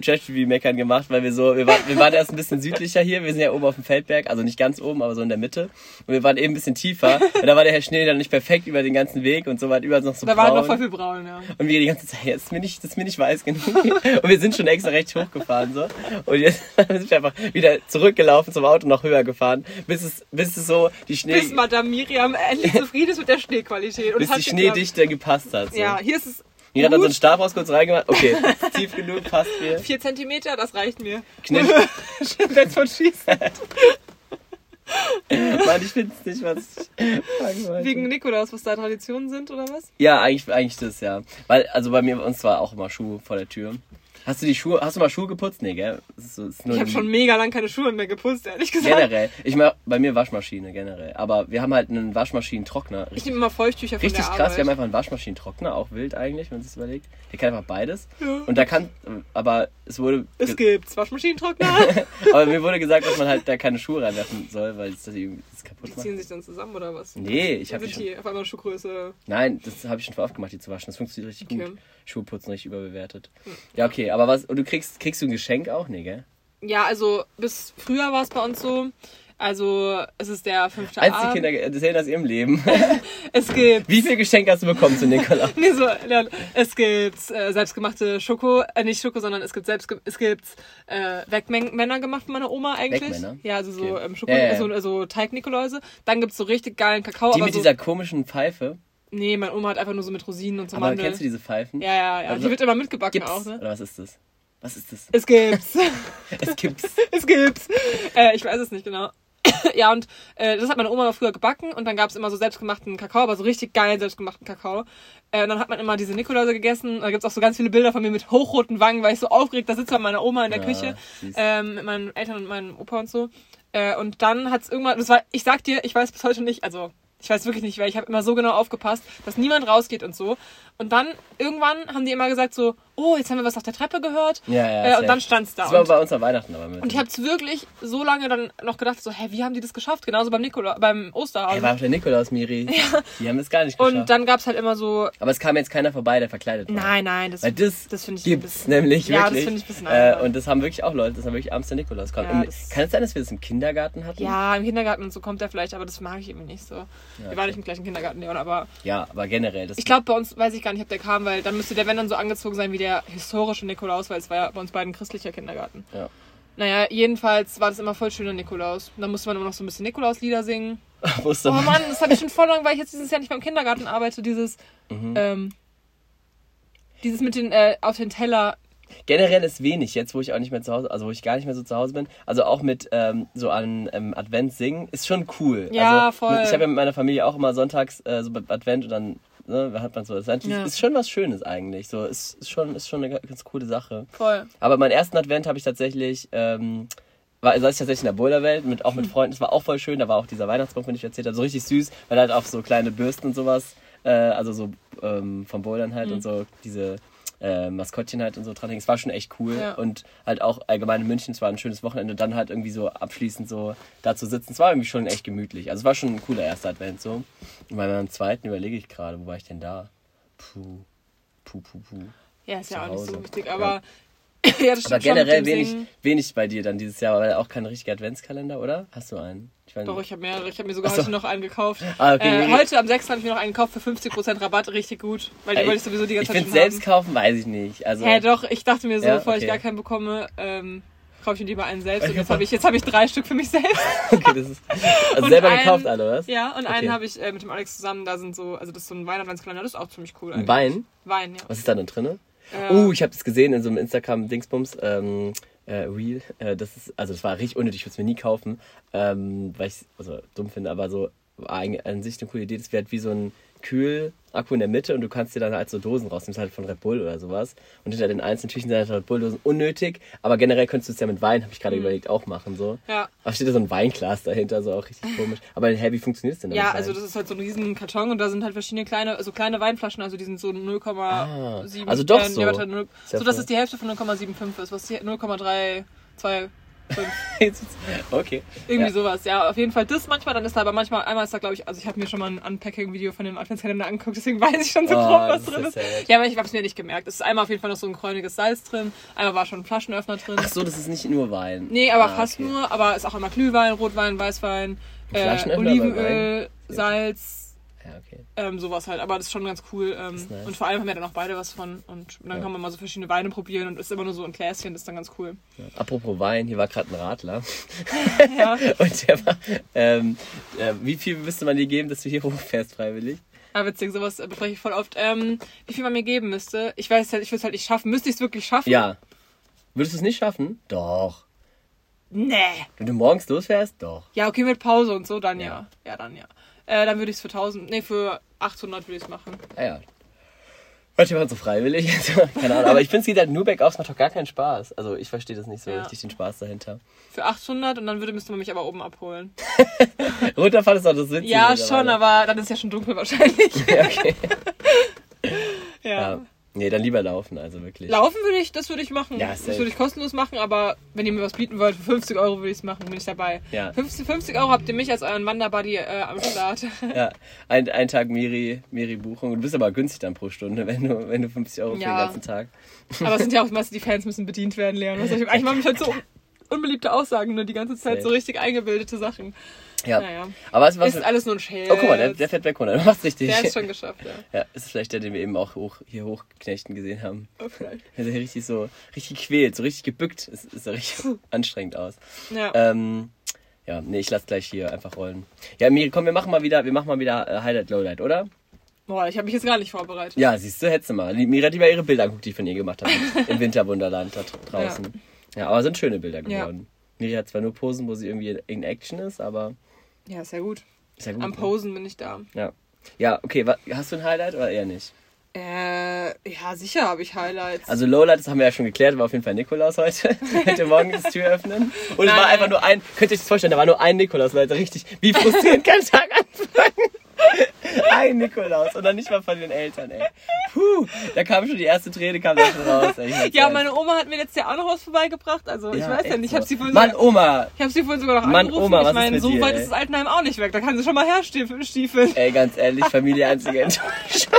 Trash-TV-Meckern gemacht, weil wir so, wir waren, wir waren erst ein bisschen südlicher hier, wir sind ja oben auf dem Feldberg, also nicht ganz oben, aber so in der Mitte. Und wir waren eben ein bisschen tiefer. Und da war der Herr Schnee dann nicht perfekt über den ganzen Weg und so war überall noch so Da war halt noch voll viel braun, ja. Und wir die ganze Zeit, das ist mir nicht, das ist mir nicht weiß genug. Und wir sind schon extra recht hochgefahren, so. Und jetzt sind wir einfach wieder zurückgelaufen zum Auto, noch höher gefahren, bis es, bis es so die Schnee, Bis Madame Miriam endlich zufrieden ist mit der Schneequalität. Und bis es die. Schneedichte gepasst hat, so. Ja, hier ist es Mir hat dann so einen. Stab raus kurz reingemacht. Okay, tief genug, passt mir. 4 cm, das reicht mir. Knisch. Wenn von schießen. Mann, ich find's nicht, was ich wollte. Wegen Nikolaus, was da Traditionen sind oder was? Ja, eigentlich, eigentlich das, ja. Weil, also bei mir, bei uns war auch immer Schuhe vor der Tür. Hast du die Schuhe, hast du mal Schuhe geputzt? Nee, gell? So, Ich habe schon mega lang keine Schuhe mehr geputzt, ehrlich gesagt. Generell. Ich mach bei mir Waschmaschine generell. Aber wir haben halt einen Waschmaschinentrockner. Ich nehme immer Feuchttücher von richtig krass. Arbeit. Wir haben einfach einen Waschmaschinentrockner, auch wild eigentlich, wenn man sich das überlegt. Der kann einfach beides. Ja. Und da kann, aber es wurde, es gibt's Waschmaschinentrockner. aber mir wurde gesagt, dass man halt da keine Schuhe reinwerfen soll, weil es das irgendwie das kaputt Die macht. ziehen sich dann zusammen oder was? Nee, ich habe sind schon, die auf einmal Schuhgröße. nein, das habe ich schon vorher aufgemacht, die zu waschen. Das funktioniert richtig Okay. gut. Schuhe putzen richtig überbewertet. Ja, okay, aber was, und du kriegst, kriegst du ein Geschenk auch? Nee, gell? Ja, also bis früher war es bei uns so. Also es ist der fünfte Abend. erzählen aus ihrem Leben. Es gibt Wie viel Geschenke hast du bekommen zu Nikolaus? Nee, so, ja, es gibt äh, selbstgemachte Schoko, äh, nicht Schoko, sondern es gibt selbst es gibt äh, Wegmänner gemacht von meiner Oma eigentlich. Wegmänner? Ja, also so Okay. ähm, Schoko, Ja, ja, ja. so, so Teig-Nikoläuse. Dann gibt's so richtig geilen Kakao. Die aber mit so, dieser komischen Pfeife. Nee, meine Oma hat einfach nur so mit Rosinen und so Aber kennst du diese Pfeifen? Ja, ja, ja. Also, Die wird immer mitgebacken Gibt's? auch, ne? Oder was ist das? Was ist das? Es gibt's. Es gibt's. es gibt's. Äh, ich weiß es nicht genau. ja, und äh, das hat meine Oma früher gebacken und dann gab's immer so selbstgemachten Kakao, aber so richtig geilen selbstgemachten Kakao. Äh, und dann hat man immer diese Nikoläuse gegessen. Da gibt's auch so ganz viele Bilder von mir mit hochroten Wangen, weil ich so aufgeregt da sitze bei meiner Oma in der Ja, Küche ähm, mit meinen Eltern und meinem Opa und so. Äh, und dann hat's irgendwann, das war, ich sag dir, ich weiß bis heute nicht, also ich weiß wirklich nicht, weil ich habe immer so genau aufgepasst, dass niemand rausgeht und so. Und dann irgendwann haben die immer gesagt so, oh, jetzt haben wir was auf der Treppe gehört. Ja, ja, äh, und dann stand's da. Das war bei uns an Weihnachten aber mit. und ich habe wirklich so lange dann noch gedacht so, hä, wie haben die das geschafft? Genauso beim Nikola, beim Osterhasen. Hey, war auch der Nikolaus, Miri. Die haben es gar nicht geschafft. und dann gab's halt immer so, aber es kam jetzt keiner vorbei, der verkleidet war. nein, nein, das, Weil das, das finde ich ein gibt's bisschen- nämlich Ja, das wirklich. finde ich ein bisschen äh. Und das haben wirklich auch Leute, das haben wirklich abends der Nikolaus kommt. Ja, das- Kann es sein, dass wir das im Kindergarten hatten? ja, im Kindergarten und so kommt der vielleicht, aber das mag ich irgendwie nicht so. Wir waren nicht im gleichen Kindergarten, Leon, aber Ja, aber generell. Das ich glaube, bei uns weiß ich gar nicht, ob der kam, weil dann müsste der, wenn dann so angezogen sein wie der historische Nikolaus, weil es war ja bei uns beiden christlicher Kindergarten. Ja. Naja, jedenfalls war das immer voll schöner Nikolaus. Und dann musste man immer noch so ein bisschen Nikolauslieder singen. wusste Oh man. Mann, das habe ich schon voll lang, weil ich jetzt dieses Jahr nicht beim Kindergarten arbeite, dieses, Mhm. ähm, dieses mit den, äh, auf den Teller. Generell ist wenig, jetzt wo ich auch nicht mehr zu Hause, also wo ich gar nicht mehr so zu Hause bin. Also auch mit ähm, so an ähm, Advent singen, ist schon cool. Ja, also, voll. Ich habe ja mit meiner Familie auch immer sonntags äh, so Advent und dann ne, hat man so. Das ist, Ja. ist schon was Schönes eigentlich. So ist, ist schon ist schon eine ganz coole Sache. Voll. Aber meinen ersten Advent habe ich tatsächlich. Ähm, war, saß ich tatsächlich in der Boulderwelt, mit, auch mit Freunden. Das war auch voll schön. Da war auch dieser Weihnachtsbaum, dem ich erzählt habe, so richtig süß, weil halt auch so kleine Bürsten und sowas, äh, also so ähm, vom Bouldern halt und so diese äh, Maskottchen halt und so dran hängen. Es war schon echt cool. Ja. Und halt auch allgemein in München, es war ein schönes Wochenende. Und dann halt irgendwie so abschließend so da zu sitzen. Es war irgendwie schon echt gemütlich. Also es war schon ein cooler erster Advent so. Und bei meinem zweiten überlege ich gerade, wo war ich denn da? Puh. Puh, puh, puh. Ja, ist ja Zu auch nicht so Hause. wichtig, aber. Ja, das Aber generell wenig, Singen. wenig bei dir dann dieses Jahr, weil auch kein richtiger Adventskalender, oder? Hast du einen? Ich weiß Doch, ich habe mehrere. Ich habe mir sogar so. heute noch einen gekauft. Ah, okay. Äh, heute am 6. habe ich mir noch einen gekauft für 50% Rabatt. Richtig gut. Weil die Äh, wollte ich sowieso die ich ganze Zeit finde schon selbst haben. kaufen, weiß ich nicht. Also, Hä, doch. Ich dachte mir so, Ja, bevor ich gar keinen bekomme, ähm, kaufe ich mir lieber einen selbst. Und jetzt habe ich, jetzt hab ich drei Stück für mich selbst. okay, das ist, also Und selber einen- gekauft alle, was? Ja, und Okay. einen habe ich äh, mit dem Alex zusammen. Da sind so, also das ist so ein Weihnachtskalender. Das ist auch ziemlich cool eigentlich. Wein? Wein, ja. Was ist da denn drin? Äh, Oh, ich habe das gesehen in so einem Instagram-Dingsbums. Ähm, äh, Real. Äh, das ist, also das war richtig unnötig, ich würde es mir nie kaufen, ähm, weil ich also, dumm finde, aber so war an sich eine coole Idee. Das wäre halt wie so ein Kühlakku in der Mitte und du kannst dir dann halt so Dosen rausnehmen, das ist halt von Red Bull oder sowas. Und hinter den einzelnen Tüchen sind halt Red Bull-Dosen unnötig, aber generell könntest du es ja mit Wein, habe ich gerade Mhm. überlegt, auch machen. so. Ja. Aber steht da so ein Weinglas dahinter, so auch richtig komisch. Aber wie funktioniert es denn? Ja, also das ist halt so ein riesen Karton und da sind halt verschiedene kleine, also kleine Weinflaschen, also die sind so 0,7. also doch äh, so. nee, warte, 0, Ist ja so dass es die Hälfte von 0,75 ist, was die 0,32 fünf. okay. Irgendwie ja. sowas, ja. Auf jeden Fall das manchmal, dann ist da aber manchmal, einmal ist da, glaube ich, also ich habe mir schon mal ein Unpacking-Video von dem Adventskalender angeguckt, deswegen weiß ich schon so Oh, grob, was ist drin ist. sad. Ja, aber ich habe es mir nicht gemerkt. Es ist einmal auf jeden Fall noch so ein kräuniges Salz drin, einmal war schon ein Flaschenöffner drin. Ach so, das ist nicht nur Wein. Nee, aber Ah, fast okay. nur, aber ist auch einmal Glühwein, Rotwein, Weißwein, äh, Olivenöl? Salz, Ja, okay. ähm, sowas halt. Aber das ist schon ganz cool. Ähm, nice. Und vor allem haben wir dann auch beide was von. Und dann Ja. kann man mal so verschiedene Weine probieren und ist immer nur so ein Gläschen, das ist dann ganz cool. Ja. Apropos Wein, hier war gerade ein Radler. Ja. Und der war, ähm, äh, wie viel müsste man dir geben, dass du hier hochfährst freiwillig? Ah, witzig, sowas bespreche ich voll oft. Ähm, wie viel man mir geben müsste. Ich weiß halt, ich würde es halt nicht schaffen. Müsste ich es wirklich schaffen? Ja. Würdest du es nicht schaffen? Doch. Nee. Wenn du morgens losfährst? Doch. Ja, okay, mit Pause und so, dann ja. Ja. Ja, dann ja. Äh, dann würde ich es für 1000, nee, für 800 würde ich es machen. Ah ja. Manche waren so freiwillig. Also, keine Ahnung. Aber ich finde, es geht halt nur bergauf. Es macht doch gar keinen Spaß. Also ich verstehe das nicht so Ja. richtig, den Spaß dahinter. Für 800 und dann würde, müsste man mich aber oben abholen. Runterfahren ist auch das Witzige. Ja, schon, aber dann ist ja schon dunkel wahrscheinlich. Ja, okay. ja. Ja. Nee, dann lieber laufen, also wirklich. Laufen würde ich, das würde ich machen. Ja, das safe. würde ich kostenlos machen, aber wenn ihr mir was bieten wollt, für 50 Euro würde ich es machen, bin ich dabei. Ja. 50, 50 Euro habt ihr mich als euren Wanderbuddy äh, am Start. Ja, ein, ein Tag Miri, Miri Buchung. Du bist aber günstig dann pro Stunde, wenn du, wenn du 50 Euro für Ja. den ganzen Tag. aber es sind ja auch meistens die Fans müssen bedient werden, Leon. Was ich, ich mache mich halt so unbeliebte Aussagen, nur die ganze Zeit Safe. so richtig eingebildete Sachen. Ja. Naja. Aber was Ist alles nur ein Scherz. Oh, guck mal, der, der fährt weg runter. Du machst richtig. Der ist schon geschafft, ja. ja, ist vielleicht der, den wir eben auch hoch, hier hochknechten gesehen haben. Oh, vielleicht. Der sieht richtig so, richtig quält, so richtig gebückt. Es ist so richtig anstrengend aus. Ja. Ähm, ja, nee, ich lass gleich hier einfach rollen. Ja, Miri, komm, wir machen mal wieder, wir machen mal wieder äh, Highlight, Lowlight, oder? Boah, ich habe mich jetzt gar nicht vorbereitet. Ja, siehst du, hättest du mal. Die Miri hat lieber ihre Bilder anguckt, die ich von ihr gemacht habe. Im Winterwunderland da draußen. Ja. Aber sind schöne Bilder Ja. geworden. Miri hat zwar nur Posen, wo sie irgendwie in Action ist, aber Ja, ist ja gut. ist ja gut. Am ne? Posen bin ich da. Ja. Ja, okay, hast du ein Highlight oder eher nicht? Äh, ja, sicher habe ich Highlights. Also Lowlight, das haben wir ja schon geklärt, war auf jeden Fall Nikolaus heute. Hätte morgen das Tür öffnen. Und es Nein. war einfach nur ein, könnt ihr euch das vorstellen, da war nur ein Nikolaus, Leute. Richtig, wie frustrierend kann Tag anfangen. Ein Nikolaus und dann nicht mal von den Eltern, ey. Puh, da kam schon die erste Träne, kam da schon raus. Ey. Ja, meine Oma hat mir letztes Jahr auch noch was vorbeigebracht. Also ich weiß ja nicht, ich habe so. sie vorhin Mann, sogar, Oma, ich habe sie vorhin sogar noch Mann, angerufen. Oma, was ich meine, so dir, weit ey? ist das Altenheim auch nicht weg. Da kann sie schon mal herstiefeln. ey, ganz ehrlich, Familie einzige Enttäuschung.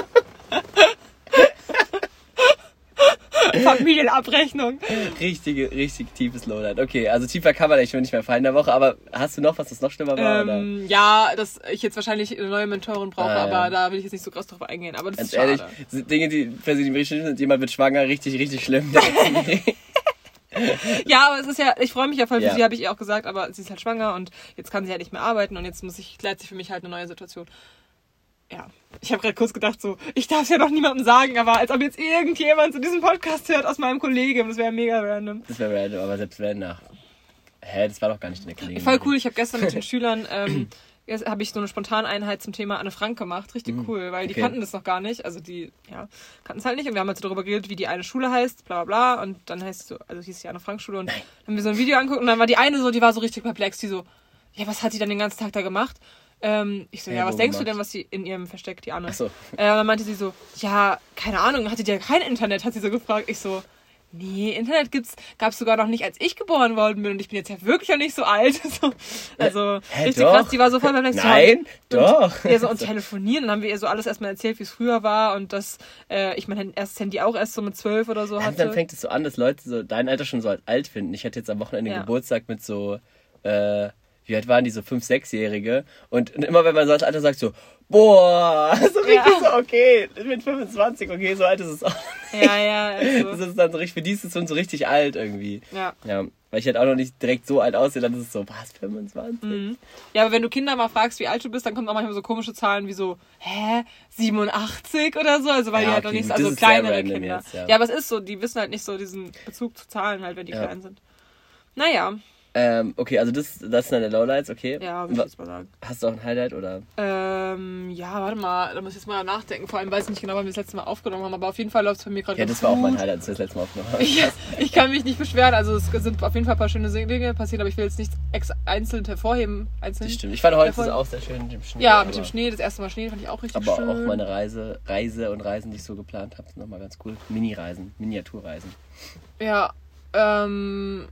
Familienabrechnung. Richtige, richtig tiefes Lowlight. Okay, also tiefer kann man schon nicht mehr fallen in der Woche, aber hast du noch was, das noch schlimmer war? oder? Ähm, ja, dass ich jetzt wahrscheinlich eine neue Mentorin brauche, Ah, ja. aber da will ich jetzt nicht so krass drauf eingehen. Aber das Ganz ist schade. ehrlich, Dinge, die für sie richtig schlimm sind, jemand wird schwanger, richtig, richtig schlimm. Ja, aber es ist ja, ich freue mich ja voll für Ja. sie, habe ich ihr auch gesagt, aber sie ist halt schwanger und jetzt kann sie halt nicht mehr arbeiten und jetzt muss ich, klärt sich für mich halt eine neue Situation. Ja. Ich habe gerade kurz gedacht, so, ich darf es ja noch niemandem sagen, aber als ob jetzt irgendjemand zu diesem Podcast hört aus meinem Kollegium, das wäre mega random. das wäre random, aber selbst wenn nach. Hä, das war doch gar nicht in der Kollegin. Voll cool, ich habe gestern mit den Schülern, ähm, habe ich so eine Spontaneinheit zum Thema Anne Frank gemacht. Richtig cool, weil die Mhm. okay. kannten das noch gar nicht. Also die, ja, kannten es halt nicht. Und wir haben jetzt darüber geredet, wie die eine Schule heißt, bla bla bla. Und dann heißt sie so, also hieß die Anne Frank Schule. Und dann haben wir so ein Video angeguckt und dann war die eine so, die war so richtig perplex, die so, ja, was hat die dann den ganzen Tag da gemacht? Ähm, ich so, Ja, ja, was denkst du denn, was sie in ihrem Versteck, die Anne? Ach so. Äh, und dann meinte sie so, ja, keine Ahnung, hatte die ja kein Internet, hat sie so gefragt. Ich so, nee, Internet gibt's, gab's sogar noch nicht, als ich geboren worden bin und ich bin jetzt ja wirklich noch nicht so alt. So, also Hä, richtig doch? krass, die war so voll perplex. Nein, und, doch. Ja, so und telefonieren, dann haben wir ihr so alles erstmal erzählt, wie es früher war und dass äh, ich mein erstes Handy auch erst so mit zwölf oder so Und hatte. dann fängt es so an, dass Leute so dein Alter schon so alt finden. Ich hatte jetzt am Wochenende Ja. Geburtstag mit so, äh, wie alt waren die, so 5-, 6-Jährige. Und, und immer wenn man so das Alter sagt, so, boah, so richtig Ja. so, okay, mit 25, okay, so alt ist es auch. ja, ja, Das also, ist dann so richtig, für die ist es schon so richtig alt irgendwie. ja. Ja, weil ich halt auch noch nicht direkt so alt aussehe, dann ist es so, was, 25? Mhm. Ja, aber wenn du Kinder mal fragst, wie alt du bist, dann kommen auch manchmal so komische Zahlen wie so, hä, 87 oder so, also weil Ja, die halt noch okay, nicht, gut, also das kleinere Kinder. jetzt, ja. ja. aber es ist so, die wissen halt nicht so diesen Bezug zu Zahlen halt, wenn die klein sind. Naja, Ähm, okay, also das, das sind deine Lowlights, okay. ja, würde ich jetzt mal sagen. Hast du auch ein Highlight oder? Ähm, ja, warte mal, da muss ich jetzt mal nachdenken. Vor allem weiß ich nicht genau, wann wir das letzte Mal aufgenommen haben, aber auf jeden Fall läuft es bei mir gerade Ja, das war auch mein. Highlight, als wir das letzte Mal aufgenommen haben. Ich, ich kann mich nicht beschweren, also es sind auf jeden Fall ein paar schöne Dinge passiert, aber ich will jetzt nichts ex einzeln hervorheben. Einzeln. Das stimmt. Ich fand heute auch sehr schön mit dem Schnee. Ja, aber- mit dem Schnee, das erste Mal Schnee fand ich auch richtig Aber schön. auch meine Reise, Reise und Reisen, die ich so geplant habe, sind nochmal ganz cool. Mini-Reisen, Miniaturreisen. Ja, ähm.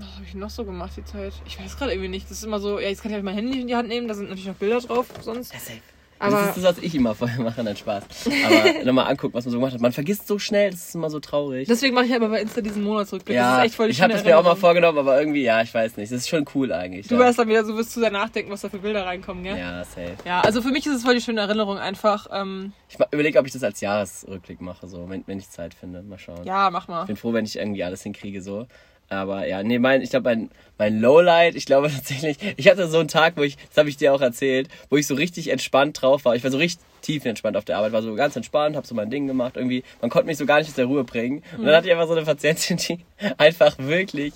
Was habe ich noch so gemacht die Zeit? Ich weiß gerade irgendwie nicht. Das ist immer so, ja, jetzt kann ich halt mein Handy in die Hand nehmen, da sind natürlich noch Bilder drauf sonst. Ja, safe. Aber- das ist das, was ich immer vorher mache, dann Spaß. Aber nochmal angucken, was man so gemacht hat. Man vergisst so schnell, das ist immer so traurig. Deswegen mache ich aber bei Insta diesen Monatsrückblick. das ja, ist echt voll die ich habe das mir auch mal vorgenommen, aber irgendwie, ja, ich weiß nicht. Das ist schon cool eigentlich. Du ja. wirst dann wieder so, wirst zu sehr nachdenken, was da für Bilder reinkommen, gell? Ja, safe. Ja, also für mich ist es voll die schöne Erinnerung einfach. Ähm, Ich überlege, ob ich das als Jahresrückblick mache, so, wenn, wenn ich Zeit finde. Mal schauen. ja, mach mal. Ich bin froh, wenn ich irgendwie alles hinkriege, so. Aber ja, nee, mein, ich glaube, mein, mein Lowlight, ich glaube tatsächlich, ich hatte so einen Tag, wo ich, das habe ich dir auch erzählt, wo ich so richtig entspannt drauf war. Ich war so richtig tiefenentspannt auf der Arbeit, war so ganz entspannt, habe so mein Ding gemacht, irgendwie, man konnte mich so gar nicht aus der Ruhe bringen. Und dann hatte ich einfach so eine Patientin, die einfach wirklich,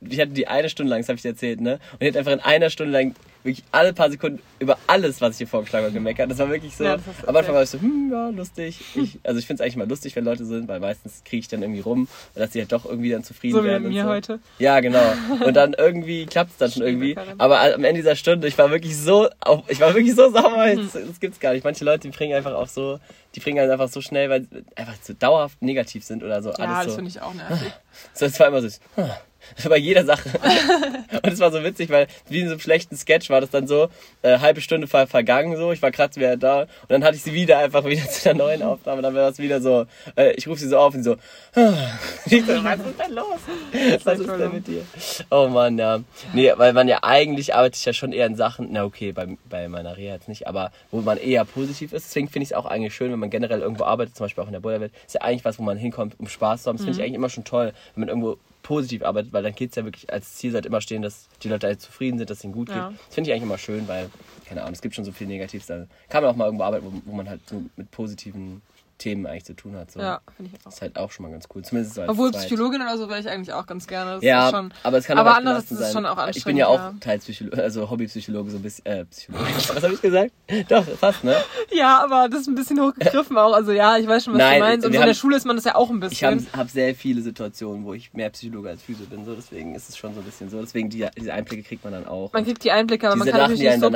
ich hatte die eine Stunde lang, das habe ich dir erzählt, ne? Und die hat einfach in einer Stunde lang wirklich alle paar Sekunden über alles, was ich hier vorgeschlagen habe, gemeckert. Das war wirklich so. Ja, das am Anfang war ich so, hm, ja, lustig. Ich, also ich finde es eigentlich mal lustig, wenn Leute sind, weil meistens kriege ich dann irgendwie rum, dass sie halt doch irgendwie dann zufrieden So wie werden. mit und mir so. heute. Ja, genau. Und dann irgendwie klappt es dann schon irgendwie. Aber am Ende dieser Stunde, ich war wirklich so, auf, ich war wirklich so sauer. Hm. Das, das gibt's gar nicht. Manche Leute, die bringen einfach auch so, die bringen halt einfach so schnell, weil sie einfach so dauerhaft negativ sind oder so. Ja, alles das so. finde ich auch nervig. So, es war immer so, hm, bei jeder Sache. und es war so witzig, weil wie in so einem schlechten Sketch war das dann so, äh, halbe Stunde ver vergangen so, ich war gerade wieder da und dann hatte ich sie wieder einfach wieder zu der neuen Aufnahme, dann war es wieder so, äh, ich rufe sie so auf und so, ich so, was ist denn los? Was ist denn mit dir? Oh Mann, ja. Nee, weil man ja eigentlich arbeite ich ja schon eher in Sachen, na okay, bei, bei meiner Reha jetzt nicht, aber wo man eher positiv ist. Deswegen finde ich es auch eigentlich schön, wenn man generell irgendwo arbeitet, zum Beispiel auch in der Bundeswehr, ist ja eigentlich was, wo man hinkommt, um Spaß zu haben. Das finde ich eigentlich immer schon toll, wenn man irgendwo positiv arbeitet, weil dann geht es ja wirklich als Ziel sollte immer stehen, dass die Leute halt zufrieden sind, dass es ihnen gut geht. Ja. Das finde ich eigentlich immer schön, weil, keine Ahnung, es gibt schon so viel Negatives. Da kann man auch mal irgendwo arbeiten, wo, wo man halt so mit positiven Themen eigentlich zu tun hat. So. Ja, finde ich auch. Das ist halt auch schon mal ganz cool. Zumindest so als Obwohl. Psychologin oder so wäre ich eigentlich auch ganz gerne. Das Ja, schon, aber es kann aber auch belastend ist es schon auch Ich bin ja auch anstrengend, teils also Hobbypsychologe, so ein bisschen, äh, Psychologe. Was habe ich gesagt? Doch, fast, ne? Ja, aber das ist ein bisschen hochgegriffen auch. Also ja, ich weiß schon, was Nein, du meinst. Und so in der Schule ist man das ja auch ein Ich habe bisschen. hab sehr viele Situationen, wo ich mehr Psychologe als Physio bin, so deswegen ist es schon so ein bisschen so. Deswegen die, diese Einblicke kriegt man dann auch. Man kriegt die Einblicke, aber man kann Sachen, die nicht einen so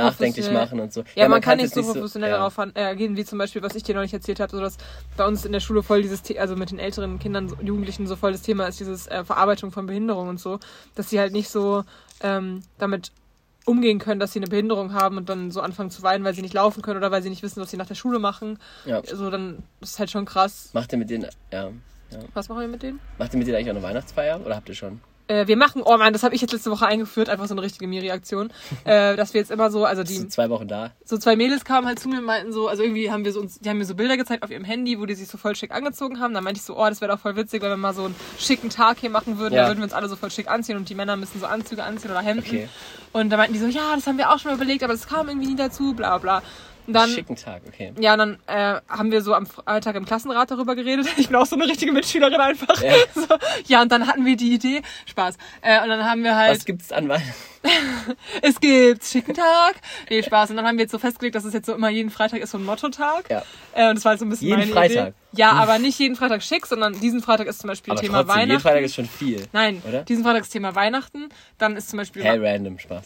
machen und so. Ja, man, kann kann's nicht so professionell ja. darauf äh, gehen, wie zum Beispiel, was ich dir neulich erzählt habe, so dass bei uns in der Schule voll dieses, The also mit den älteren Kindern, Jugendlichen so voll das Thema ist, dieses äh, Verarbeitung von Behinderung und so, dass sie halt nicht so ähm, damit umgehen können, dass sie eine Behinderung haben und dann so anfangen zu weinen, weil sie nicht laufen können oder weil sie nicht wissen, was sie nach der Schule machen. Ja. So, dann ist halt schon krass. Macht ihr mit denen, ja. Was machen wir mit denen? Macht ihr mit denen eigentlich auch eine Weihnachtsfeier oder habt ihr schon? Äh, wir machen, oh Mann, das habe ich jetzt letzte Woche eingeführt, einfach so eine richtige Miri-Aktion, äh, dass wir jetzt immer so, also die, du zwei Wochen da? so zwei Mädels kamen halt zu mir und meinten so, also irgendwie haben wir so uns, die haben mir so Bilder gezeigt auf ihrem Handy, wo die sich so voll schick angezogen haben. Da meinte ich so, oh, das wäre doch voll witzig, wenn wir mal so einen schicken Tag hier machen würden. Ja. Da würden wir uns alle so voll schick anziehen und die Männer müssen so Anzüge anziehen oder Hemden. Okay. Und da meinten die so, ja, das haben wir auch schon mal überlegt, aber das kam irgendwie nie dazu, bla bla. Und dann, Schicken Tag, okay. ja, dann äh, haben wir so am Freitag im Klassenrat darüber geredet. Ich bin auch so eine richtige Mitschülerin einfach. Ja. So, ja, und dann hatten wir die Idee, Spaß. Äh, und dann haben wir halt Was gibt's an es gibt schicken Tag. Nee, Spaß. Und dann haben wir jetzt so festgelegt, dass es jetzt so immer jeden Freitag ist so ein Motto-Tag. Ja. Äh, und das war halt so ein bisschen Jeden meine Freitag? Idee. Ja, aber nicht jeden Freitag schick, sondern diesen Freitag ist zum Beispiel Aber Thema trotzdem, jeden Weihnachten. Freitag ist schon viel. Nein, oder? diesen Freitag ist Thema Weihnachten. Dann ist zum Beispiel, Hell random, Spaß.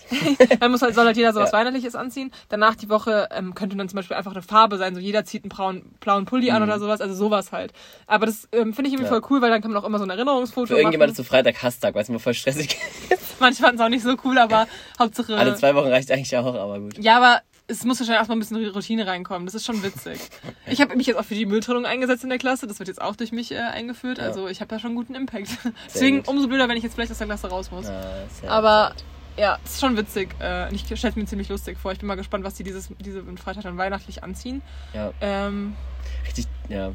dann muss halt, soll halt jeder so was Ja. Weihnachtliches anziehen. Danach die Woche ähm, könnte dann zum Beispiel einfach eine Farbe sein. So jeder zieht einen blauen, blauen Pulli an oder sowas. Also sowas halt. Aber das ähm, finde ich irgendwie Mhm. Ja. voll cool, weil dann kann man auch immer so ein Erinnerungsfoto Für irgendjemand ist machen. so Freitag Hasstag, weißt du, mal voll stressig. Manche fanden es auch nicht so cool, aber Hauptsache... Alle zwei Wochen reicht eigentlich auch, aber gut. Ja, aber es muss wahrscheinlich erstmal ein bisschen Routine reinkommen. Das ist schon witzig. Ich habe mich jetzt auch für die Mülltrennung eingesetzt in der Klasse. Das wird jetzt auch durch mich äh, eingeführt. Ja. Also ich habe da schon einen guten Impact. Deswegen gut. umso blöder, wenn ich jetzt vielleicht aus der Klasse raus muss. Sehr Aber ja, es ist schon witzig. Äh, ich stelle mir ziemlich lustig vor. Ich bin mal gespannt, was die dieses, diese Freitag dann weihnachtlich anziehen. Ja, Ähm, richtig, ja.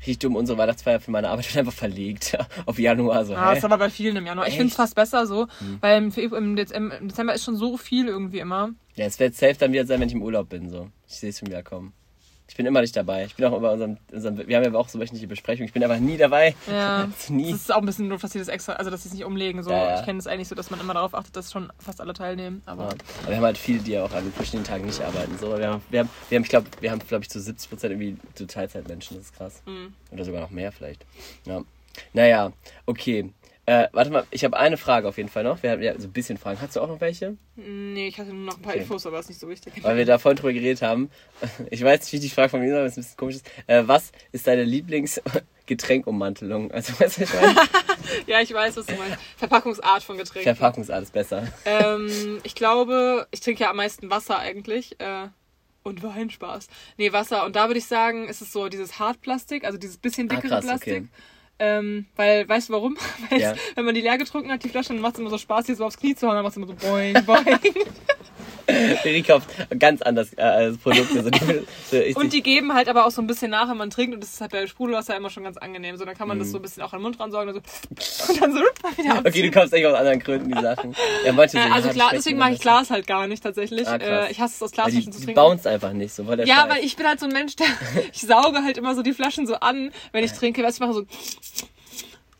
Richtig dumm, unsere Weihnachtsfeier für meine Arbeit wird einfach verlegt auf Januar. So, ah, hä? ist aber bei vielen im Januar. Ich Echt? finde es fast besser so, weil im, im Dezember ist schon so viel irgendwie immer. Ja, es wird safe dann wieder sein, wenn ich im Urlaub bin. So. Ich sehe es schon wieder kommen. Ich bin immer nicht dabei. Ich bin auch über unserem, unserem wir haben ja auch so wöchentliche Besprechungen. Ich bin einfach nie dabei. Ja. Nie. Das ist auch ein bisschen doof, dass sie das extra, also dass sie es nicht umlegen. So. Ja, ja. Ich kenne es eigentlich so, dass man immer darauf achtet, dass schon fast alle teilnehmen. Aber Ja. Aber wir haben halt viele, die ja auch an verschiedenen Tagen nicht arbeiten. So, wir haben, wir haben, wir haben ich glaube, wir haben, glaube ich, zu 70 Prozent irgendwie so Teilzeitmenschen. Das ist krass. Mhm. Oder sogar noch mehr vielleicht. Ja. Naja, okay. Äh, warte mal, ich habe eine Frage auf jeden Fall noch. Wir haben ja so ein bisschen Fragen. Hast du auch noch welche? Nee, ich hatte nur noch ein paar Okay. Infos, aber ist nicht so wichtig. Weil wir da vorhin drüber geredet haben. Ich weiß nicht, wie die Frage von mir, aber es ist ein bisschen komisch. Ist. Äh, was ist deine Lieblings... Getränkummantelung. Also, weißt du, was ich meine? Ja, ich weiß, was du meinst. Verpackungsart von Getränken. Verpackungsart ist besser. ähm, ich glaube, ich trinke ja am meisten Wasser eigentlich. Äh, und Wein, Spaß. Nee, Wasser. Und da würde ich sagen, ist es so dieses Hartplastik, also dieses bisschen Ah, dickere krass, Plastik. okay. Ähm, weil, weißt du warum? Weil Ja. wenn man die leer getrunken hat, die Flasche, dann macht es immer so Spaß, die so aufs Knie zu hauen, dann macht es immer so boing, boing. Eri kauft ganz anders äh, als Produkte. So, die, so, Und die geben halt aber auch so ein bisschen nach, wenn man trinkt. Und das ist halt bei Sprudelwasser immer schon ganz angenehm. So, dann kann man Mhm. das so ein bisschen auch an den Mund ransorgen und, so, und dann so wieder okay, du kaufst echt aus anderen Gründen die Sachen. Ja, manche Äh, also klar, deswegen mag ich. Glas halt gar nicht tatsächlich. Ah, äh, ich hasse es aus die, Glasflaschen zu die trinken. bounce einfach nicht so. Voll der Ja, Scheiß. weil ich bin halt so ein Mensch, der ich sauge halt immer so die Flaschen so an, wenn ich trinke. Weißt du, ich mache so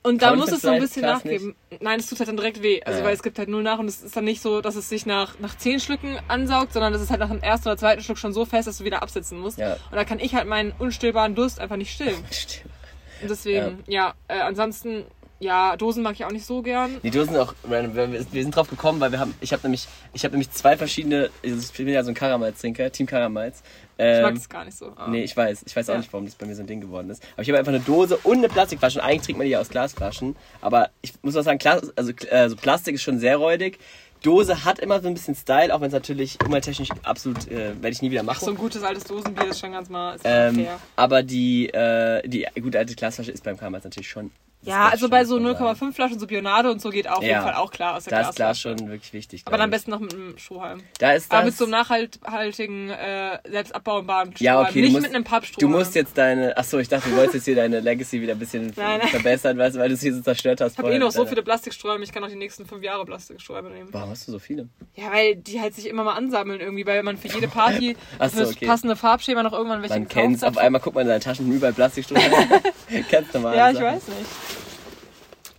und da muss es so ein bisschen nachgeben. Nein, es tut halt dann direkt weh. Also Ja. weil es gibt halt null nach und es ist dann nicht so, dass es sich nach, nach zehn Schlücken ansaugt, sondern das ist halt nach dem ersten oder zweiten Schluck schon so fest, dass du wieder absitzen musst. Ja. Und da kann ich halt meinen unstillbaren Durst einfach nicht stillen. Und deswegen, ja, äh, ansonsten, ja, Dosen mag ich auch nicht so gern. Die Dosen sind auch random. Wir, sind drauf gekommen, weil wir haben, ich habe nämlich, ich habe nämlich zwei verschiedene, also ich bin ja so ein Karamals-Trinker, Team Karamals. Ich Ähm, mag das gar nicht so. aber- Nee, ich weiß. Ich weiß auch Ja. nicht, warum das bei mir so ein Ding geworden ist. Aber ich habe einfach eine Dose und eine Plastikflasche. Und eigentlich trinkt man die ja aus Glasflaschen. Aber ich muss auch sagen, Glas, also, also Plastik ist schon sehr räudig. Dose hat immer so ein bisschen Style, auch wenn es natürlich umwelttechnisch absolut, äh, werde ich nie wieder Ach, machen. so ein gutes altes Dosenbier ist schon ganz mal, ist ähm, fair. aber die, äh, die gute alte Glasflasche ist beim Karamals natürlich schon. Ja, also bei so muss man sagen. 0,5 Flaschen so Bionade und so geht auch auf Ja. jeden Fall auch klar aus der Da ist Glas schon wirklich wichtig. Aber am besten noch mit einem Strohhalm. Da ist das. Aber mit so einem nachhaltigen, äh, selbst abbauenbaren Ja, Strohhalm. okay, du Nicht musst- mit einem Pappstrohhalm. Du musst jetzt deine. Achso, ich dachte, du wolltest jetzt hier deine Legacy wieder ein bisschen Nein, nein. verbessern, weißt weil du es hier so zerstört hast. Ich habe eh noch so viele Plastikstrohhalme, ich kann auch die nächsten fünf Jahre Plastikstrohhalme nehmen. Warum hast du so viele? Ja, weil die halt sich immer mal ansammeln irgendwie, weil man für jede Party Ach für so, das okay. passende Farbschema noch irgendwann welche Man kennt's, auf einmal guckt man in deine Taschen überall Plastikstunden. Kennst du mal. Ja, ich weiß nicht.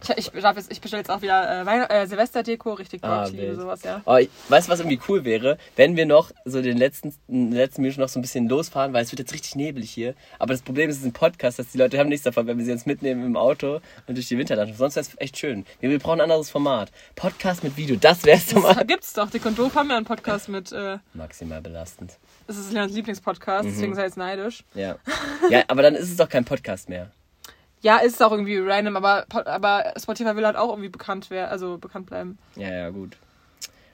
Ich, ich, jetzt- ich bestelle jetzt auch wieder äh, äh, Silvesterdeko, richtig Bock, Ah, wild. sowas, ja. Oh, ich, weißt du, was irgendwie cool wäre? Wenn wir noch so den letzten, den letzten Minuten noch so ein bisschen losfahren, weil es wird jetzt richtig neblig hier. Aber das Problem ist, es ist ein Podcast, dass die Leute haben nichts davon, wenn wir sie jetzt mitnehmen im Auto und durch die Winterlandschaft. Sonst wäre es echt schön. Wir, wir brauchen ein anderes Format. Podcast mit Video, das wär's doch mal. Das gibt's doch. Dick und Doof haben ja einen Podcast mit, äh, Maximal belastend. das ist Leons Lieblingspodcast, Mhm. deswegen sei jetzt neidisch. Ja. ja, aber dann ist es doch kein Podcast mehr. Ja, ist auch irgendwie random, aber, aber Spotify will halt auch irgendwie bekannt werden, also bekannt bleiben. Ja, ja, gut.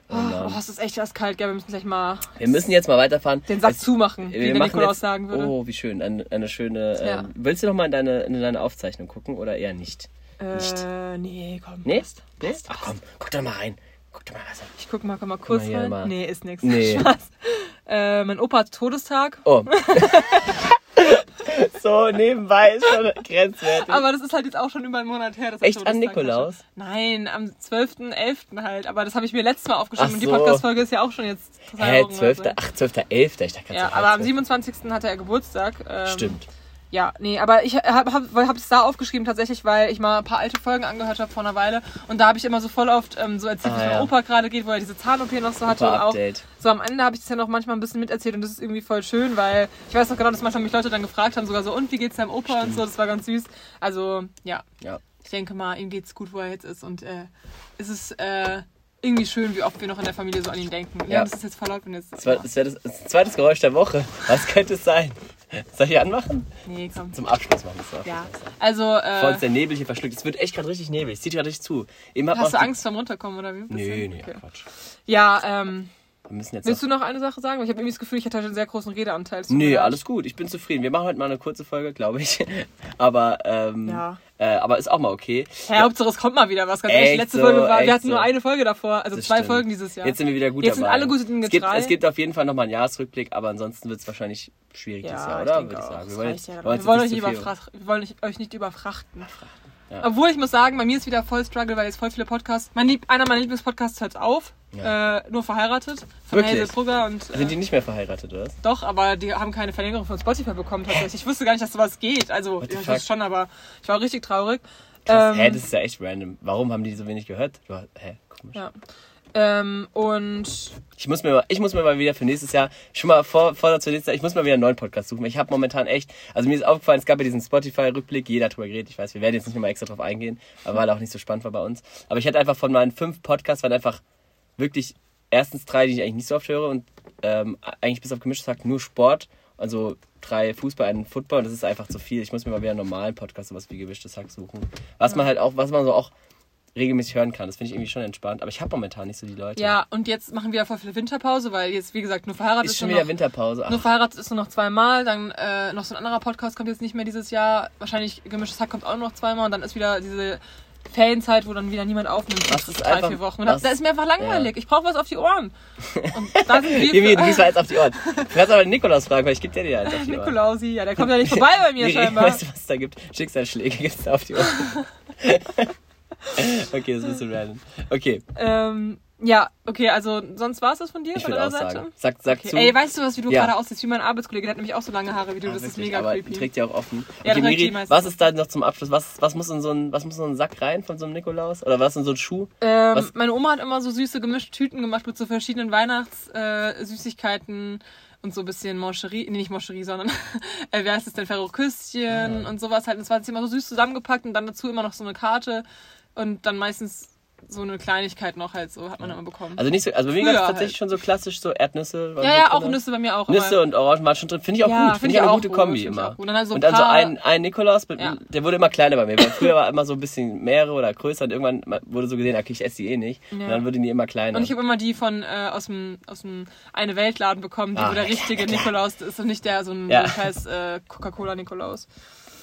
Oh, Oh, es ist echt erst kalt, gell? Wir müssen gleich mal Wir müssen jetzt mal weiterfahren. den Sack zumachen, wie der Nikolaus jetzt, sagen würde. Oh, wie schön. Eine, eine schöne. Ja. Ähm, willst du noch mal in deine, in deine Aufzeichnung gucken oder eher nicht? nicht. äh, nee, komm. Nee? passt. Nee? Passt, Ach komm, guck doch mal rein. Guck doch mal was. Ich guck mal, komm mal kurz mal rein. mal. Nee, ist nix. Nee. Spaß. Äh, mein Opa hat Todestag. Oh. so nebenbei ist schon grenzwertig. Aber das ist halt jetzt auch schon über einen Monat her. er Echt an Nikolaus? hatte. Nein, am 12.11. halt. Aber das habe ich mir letztes Mal aufgeschrieben Ach und die so. Podcast-Folge ist ja auch schon jetzt Hä, Wochen oder 12. so. Ach, 12.11. Ich dachte Ja, so aber am halb 27. hatte er Geburtstag. Ähm, Stimmt. Ja, nee, aber ich habe hab, hab es da aufgeschrieben tatsächlich, weil ich mal ein paar alte Folgen angehört habe vor einer Weile. Und da habe ich immer so voll oft ähm, so erzählt, Ah, wie ja. meinem Opa gerade geht, wo er diese Zahn-OP noch so hatte. Super Und auch Update. so am Ende habe ich das ja noch manchmal ein bisschen miterzählt und das ist irgendwie voll schön, weil ich weiß noch genau, dass manchmal mich Leute dann gefragt haben, sogar so, und wie geht's deinem Opa und so, das war ganz süß. Also, ja, Ja. ich denke mal, ihm geht's gut, wo er jetzt ist und äh, es ist äh, irgendwie schön, wie oft wir noch in der Familie so an ihn denken. Ja, Ja. das ist jetzt voll laut, wenn jetzt. Das, war, das wäre das, das zweites Geräusch der Woche. Was könnte es sein? Soll ich anmachen? Nee, komm. Zum Abschluss machen wir es Ja, also, äh, der Nebel hier verschluckt. Es wird echt gerade richtig nebelig. Es zieht gerade richtig zu. Eben hast du Angst vorm Runterkommen oder wie? Nee, Bisschen? nee, Okay. Quatsch. Ja, ähm, Wir müssen jetzt willst noch- du noch eine Sache sagen? Ich habe irgendwie das Gefühl, ich hatte heute einen sehr großen Redeanteil. Mir Nee, alles gut. Ich bin zufrieden. Wir machen heute mal eine kurze Folge, glaube ich. aber, ähm, Ja. äh, aber ist auch mal okay. Hä, Hauptsache es kommt mal wieder was. Ganz ehrlich, letzte so, Folge war, echt wir hatten nur so. eine Folge davor, also Das zwei stimmt. Folgen dieses Jahr. Jetzt sind wir wieder gut Jetzt sind dabei. alle gute Dinge es gibt, drei. es gibt auf jeden Fall nochmal einen Jahresrückblick, aber ansonsten wird es wahrscheinlich schwierig dieses Jahr, ich oder? denke Würde ich sagen. Das wollen jetzt- ja. wollen Wir wollen, euch zu überfrachten. wir wollen euch nicht überfrachten. Ja. Obwohl ich muss sagen, bei mir ist wieder voll Struggle, weil jetzt voll viele Podcasts. Mein Lieb, einer meiner Lieblingspodcasts hört auf. Ja. Äh, nur verheiratet. Von Wirklich? Hazel Brugger und. Sind die Äh, nicht mehr verheiratet, oder? doch, aber die haben keine Verlängerung von Spotify bekommen tatsächlich. Ich wusste gar nicht, dass sowas geht. Also, ja, ich wusste schon, aber ich war richtig traurig. Krass. Ähm, Hä, das ist ja echt random. Warum haben die so wenig gehört? Du, hä, komisch. ja. Ähm, und Ich muss, mir mal, ich muss mir mal wieder für nächstes Jahr, schon mal vor, vor zu nächstes Jahr, ich muss mal wieder einen neuen Podcast suchen. Ich habe momentan echt, also mir ist aufgefallen, es gab ja diesen Spotify-Rückblick, jeder drüber geredet, ich weiß, wir werden jetzt nicht nochmal extra drauf eingehen, aber weil er auch nicht so spannend war bei uns. Aber ich hatte einfach von meinen fünf Podcasts, waren einfach wirklich erstens drei, die ich eigentlich nicht so oft höre und ähm, eigentlich bis auf gemischtes Hack nur Sport Also drei Fußball, einen Football und das ist einfach zu viel. Ich muss mir mal wieder einen normalen Podcast, sowas wie gemischtes Hack suchen. Was man halt auch, was man so auch regelmäßig hören kann. Das finde ich irgendwie schon entspannt. Aber ich habe momentan nicht so die Leute. Ja, und jetzt machen wir voll viele Winterpause, weil jetzt, wie gesagt, nur verheiratet Ist ist schon nur wieder noch, Winterpause. nur Ach, verheiratet ist nur noch zweimal, dann äh, noch so ein anderer Podcast kommt jetzt nicht mehr dieses Jahr. Wahrscheinlich gemischtes Hack kommt auch noch zweimal und dann ist wieder diese Ferienzeit, wo dann wieder niemand aufnimmt. Für ist drei, einfach- vier Wochen. Und was- da ist mir einfach langweilig. Ich brauche was auf die Ohren. Und da sind wir Jimmy, du mal jetzt auf die Ohren. Du kannst aber den Nikolaus fragen, weil ich gebe dir die eins auf die Ohren. Nikolausi, ja, der kommt ja nicht vorbei bei mir Nee, scheinbar. Weißt du, was es da gibt? Schicksalsschläge gibt es auf die Ohren. okay, das ist ein bisschen random. Okay, Ähm, ja, okay, also sonst war es das von dir? ich von deiner Seite? sagen. Sag, sag Okay. zu. Ey, weißt du was, wie du Ja. gerade aussiehst? Wie mein Arbeitskollege, der hat nämlich auch so lange Haare wie du. Ah, das ist wirklich, mega aber creepy. trägt ja auch offen. Ja, Okay, Miri, was ist da noch zum Abschluss? Was, was muss in so ein, was muss in so einen Sack rein von so einem Nikolaus? Oder was in so einen Schuh? Ähm, Was- meine Oma hat immer so süße gemischte Tüten gemacht mit so verschiedenen Weihnachtssüßigkeiten äh, und so ein bisschen Moncherie, nee, nicht Moncherie, sondern äh, wie heißt es denn, Ferro-Küsschen und sowas halt. Und das war jetzt immer so süß zusammengepackt und dann dazu immer noch so eine Karte und dann meistens so eine Kleinigkeit noch halt so, hat man immer bekommen. Also nicht so, also bei mir gab es tatsächlich halt. schon so klassisch so Erdnüsse. ja, ja, drin. auch Nüsse bei mir auch. Nüsse aber- und Orangen waren schon drin. Finde ich auch Ja, gut. find Finde ich ich eine auch gute gut, Kombi immer. auch. Und dann halt so ein und dann so ein, ein Nikolaus, mit, Ja. der wurde immer kleiner bei mir. Weil früher war immer so ein bisschen mehrere oder größer und irgendwann wurde so gesehen, okay, ich esse die eh nicht. Und Ja. dann wurde die immer kleiner. Und ich habe immer die von äh, aus dem aus dem eine Weltladen bekommen, die Ah, wo der richtige Nikolaus ist und nicht der so ein Ja. so ein scheiß äh, Coca-Cola Nikolaus.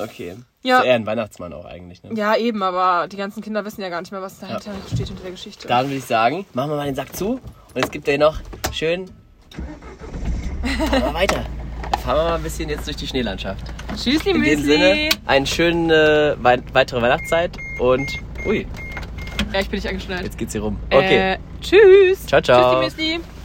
Okay. Ja. Ist eher ein Weihnachtsmann auch eigentlich. Ne? Ja, eben, aber die ganzen Kinder wissen ja gar nicht mehr, was dahinter steht hinter der Geschichte. Dann würde ich sagen, machen wir mal den Sack zu. Und es gibt ja noch schön. Aber weiter. Dann fahren wir mal ein bisschen jetzt durch die Schneelandschaft. Tschüssli, In dem Sinne, eine schöne wei weitere Weihnachtszeit und. Ui, Ja, ich bin nicht angeschnallt. jetzt geht's hier rum. Okay. Äh, tschüss. Ciao, ciao. Tschüssli, Müsli.